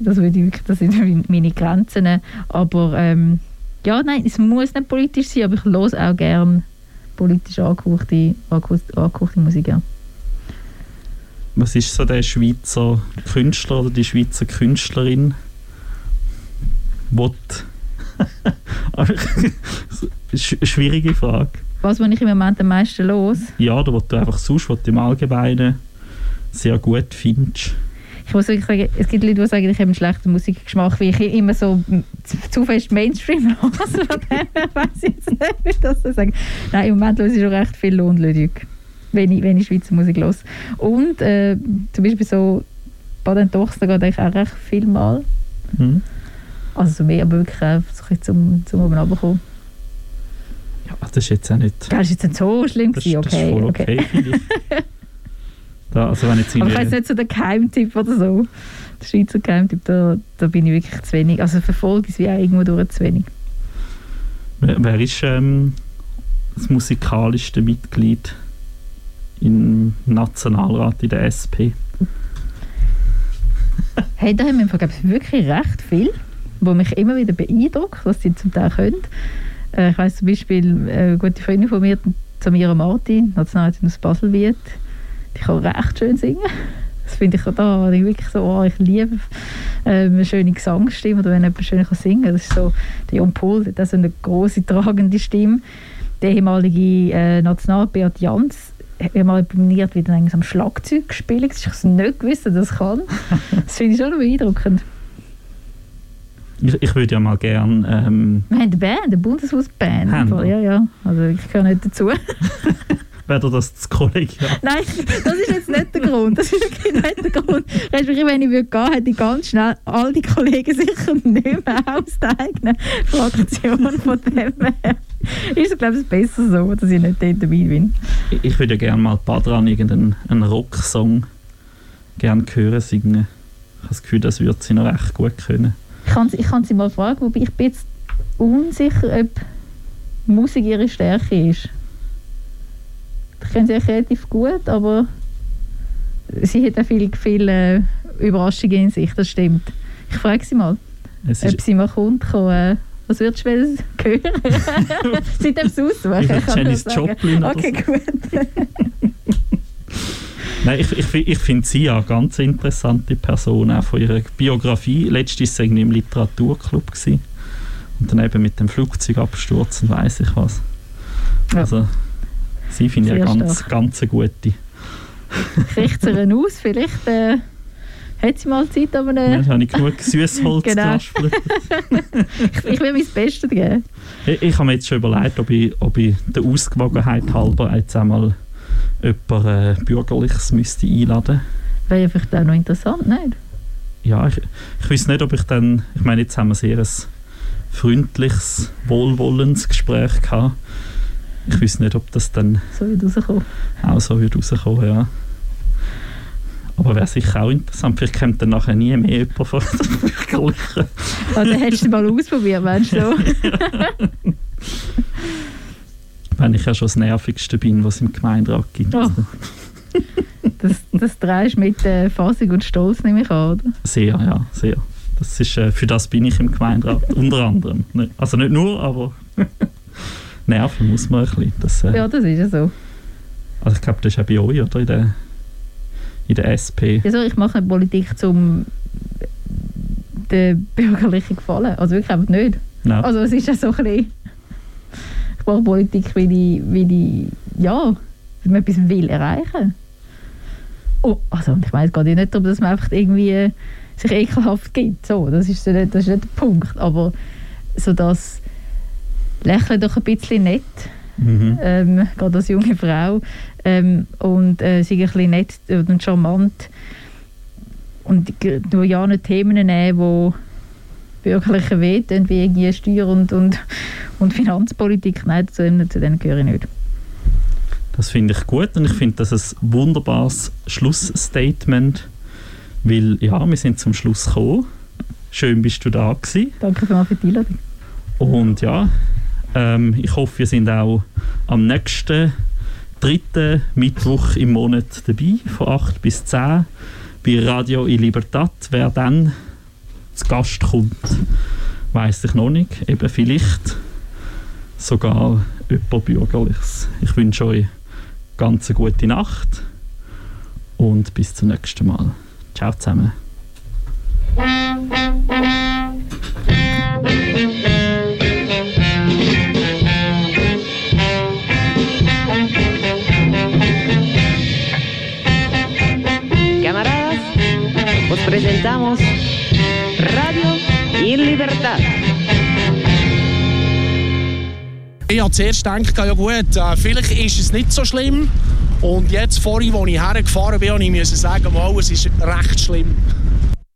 das, würde ich wirklich, das sind meine Grenzen. Aber ähm, ja, nein, es muss nicht politisch sein, aber ich höre auch gerne politisch angehauchte, angehauchte, angehauchte Musik. Ja. Was ist so der Schweizer Künstler oder die Schweizer Künstlerin, Sch schwierige Frage. Was, was ich im Moment am meisten los? Ja, oder was du einfach sonst, was du im Allgemeinen sehr gut findest. Ich muss wirklich sagen, es gibt Leute, die sagen, ich habe einen schlechten Musikgeschmack, weil ich immer so zu, zu fest Mainstream. Also von dem her weiss ich jetzt nicht, wie ich das so sagen Nein, im Moment höre ich schon recht viel Lohnlödig, wenn ich, wenn ich Schweizer Musik höre. Und äh, zum Beispiel so Baden Dochs, da geht ich auch recht viel mal. Hm? Also so mehr, aber wirklich einfach so ein zum, zum oben runterkommen. Ja, das ist jetzt auch nicht... Das war jetzt nicht so schlimm, Das, gewesen, das ist okay. voll okay. okay, ich. Da, also wenn jetzt Aber ich irgendwie, nicht so den Geheimtipp oder so. Der Schweizer Geheimtipp, da, da bin ich wirklich zu wenig. Also verfolge ich es wie auch irgendwo durch zu wenig. wer, wer ist ähm, das musikalischste Mitglied im Nationalrat in der SP? Hey, da haben wir ich, wirklich recht viel, wo mich immer wieder beeindruckt, was sie zum Teil können. Äh, ich weiss zum Beispiel, äh, eine gute Freundin von mir, Samira Martin, Nationalrätin aus Baselwied, die kann recht schön singen. Das finde ich da, ich wirklich so, oh, ich liebe äh, eine schöne Gesangsstimme oder wenn jemand schön kann singen kann. Das ist so, der Pohl, der hat so eine große, tragende Stimme. Der ehemalige äh, National Beat Jans hat mal imponiert, wie er am Schlagzeug gespielt hat. Ich habe nicht gewusst, dass er das kann. Das finde ich schon beeindruckend. Ich, ich würde ja mal gern ähm, Wir haben eine Band, eine Bundeshausband. Ja, ja. Also ich gehöre nicht dazu. wäre das das Kollegial. Nein, das ist jetzt nicht der Grund. Das ist wirklich nicht der Grund. Respektive, wenn ich würde gehen, hätte ich ganz schnell all die Kollegen sicher nicht mehr aus der eigenen Fraktion. Von dem her ist es, glaube ich, besser so, dass ich nicht dort dabei bin. Ich, würde ja gerne mal Badran irgendeinen einen Rocksong gerne hören singen. Ich habe das Gefühl, das würde sie noch recht gut können. Ich kann, ich kann sie mal fragen, wobei ich bin jetzt unsicher, ob Musik ihre Stärke ist. Ich kenne sie eigentlich relativ gut, aber sie hat auch viele, viele Überraschungen in sich, das stimmt. Ich frage sie mal, ob sie mal kommt. Kann, äh, was würdest du hören? sie darf es aussuchen. Ich Janis. Joplin oder Okay, gut. Nein, ich, ich, ich finde sie ja eine ganz interessante Person, auch von ihrer Biografie. Letztes war sie im Literaturclub. Gewesen. Und dann eben mit dem Flugzeugabsturz und weiss ich was. Ja. Also, sie finde ich eine ganz, stark. ganz eine gute. Richte sie ihr aus, vielleicht äh, hat sie mal Zeit, aber Dann äh, habe ich genug Süßholz Genau. ich, ich will mein Bestes geben. Ich, ich habe mir jetzt schon überlegt, ob ich, ob ich der Ausgewogenheit halber jetzt einmal jemand äh, Bürgerliches müsste einladen Wäre ja vielleicht auch noch interessant, nicht? Ja, ich, ich weiß nicht, ob ich dann... Ich meine, jetzt haben wir sehr ein freundliches, wohlwollendes Gespräch gehabt. Ich weiß nicht, ob das dann So wird rauskommen. auch so wird rauskommen, ja. Aber wäre sicher auch interessant. Vielleicht kommt dann nachher nie mehr jemand von der Bürgerlichen. Also hättest du mal ausprobiert, meinst du? Wenn ich ja schon das Nervigste bin, was es im Gemeinderat gibt. Oh. Das, das drehst du mit äh, Fassung und Stolz, nehme ich an, oder? Sehr, ja, sehr. Das ist, äh, für das bin ich im Gemeinderat, unter anderem. Nicht- Also nicht nur, aber nerven muss man ein bisschen. Das, äh, Ja, das ist ja so. Also ich glaube, das ist auch bei euch, oder? In der, in der SP. Also ich mache Politik zum den Bürgerlichen gefallen. Also wirklich einfach nicht. Ja. Also es ist ja so ein bisschen... Ich mache Politik, weil ich, weil ich ja, weil man etwas will erreichen Oh, also ich meine, es geht ja nicht darum, dass man einfach irgendwie äh, sich ekelhaft gibt. So, das ist, so nicht, das ist nicht der Punkt. Aber so das Lächeln doch ein bisschen nett, Mhm. ähm, gerade als junge Frau ähm, und äh, sei ein bisschen nett und charmant und nur ja nicht Themen nehmen, die bürgerliche wehtun, wie irgendwie Steuer- und, und, und Finanzpolitik. Nein, zu, denen- zu denen gehöre ich nicht. Das finde ich gut und ich finde das ein wunderbares Schlussstatement, weil ja, wir sind zum Schluss gekommen. Schön bist du da gewesen. Danke für die Einladung. Und ja, ähm, ich hoffe, wir sind auch am nächsten dritten Mittwoch im Monat dabei, von 8 bis 10 bei Radio in Libertad. Wer dann zu Gast kommt, weiß ich noch nicht. Eben vielleicht sogar jemand Bürgerliches. Ich wünsche euch ganz eine gute Nacht und bis zum nächsten Mal. Ciao zusammen. Presentamos Libertad. Ich habe zuerst gedacht, ja gut, äh, vielleicht ist es nicht so schlimm. Und jetzt vorhin, als ich hergefahren bin, musste ich sagen, mal, es ist recht schlimm.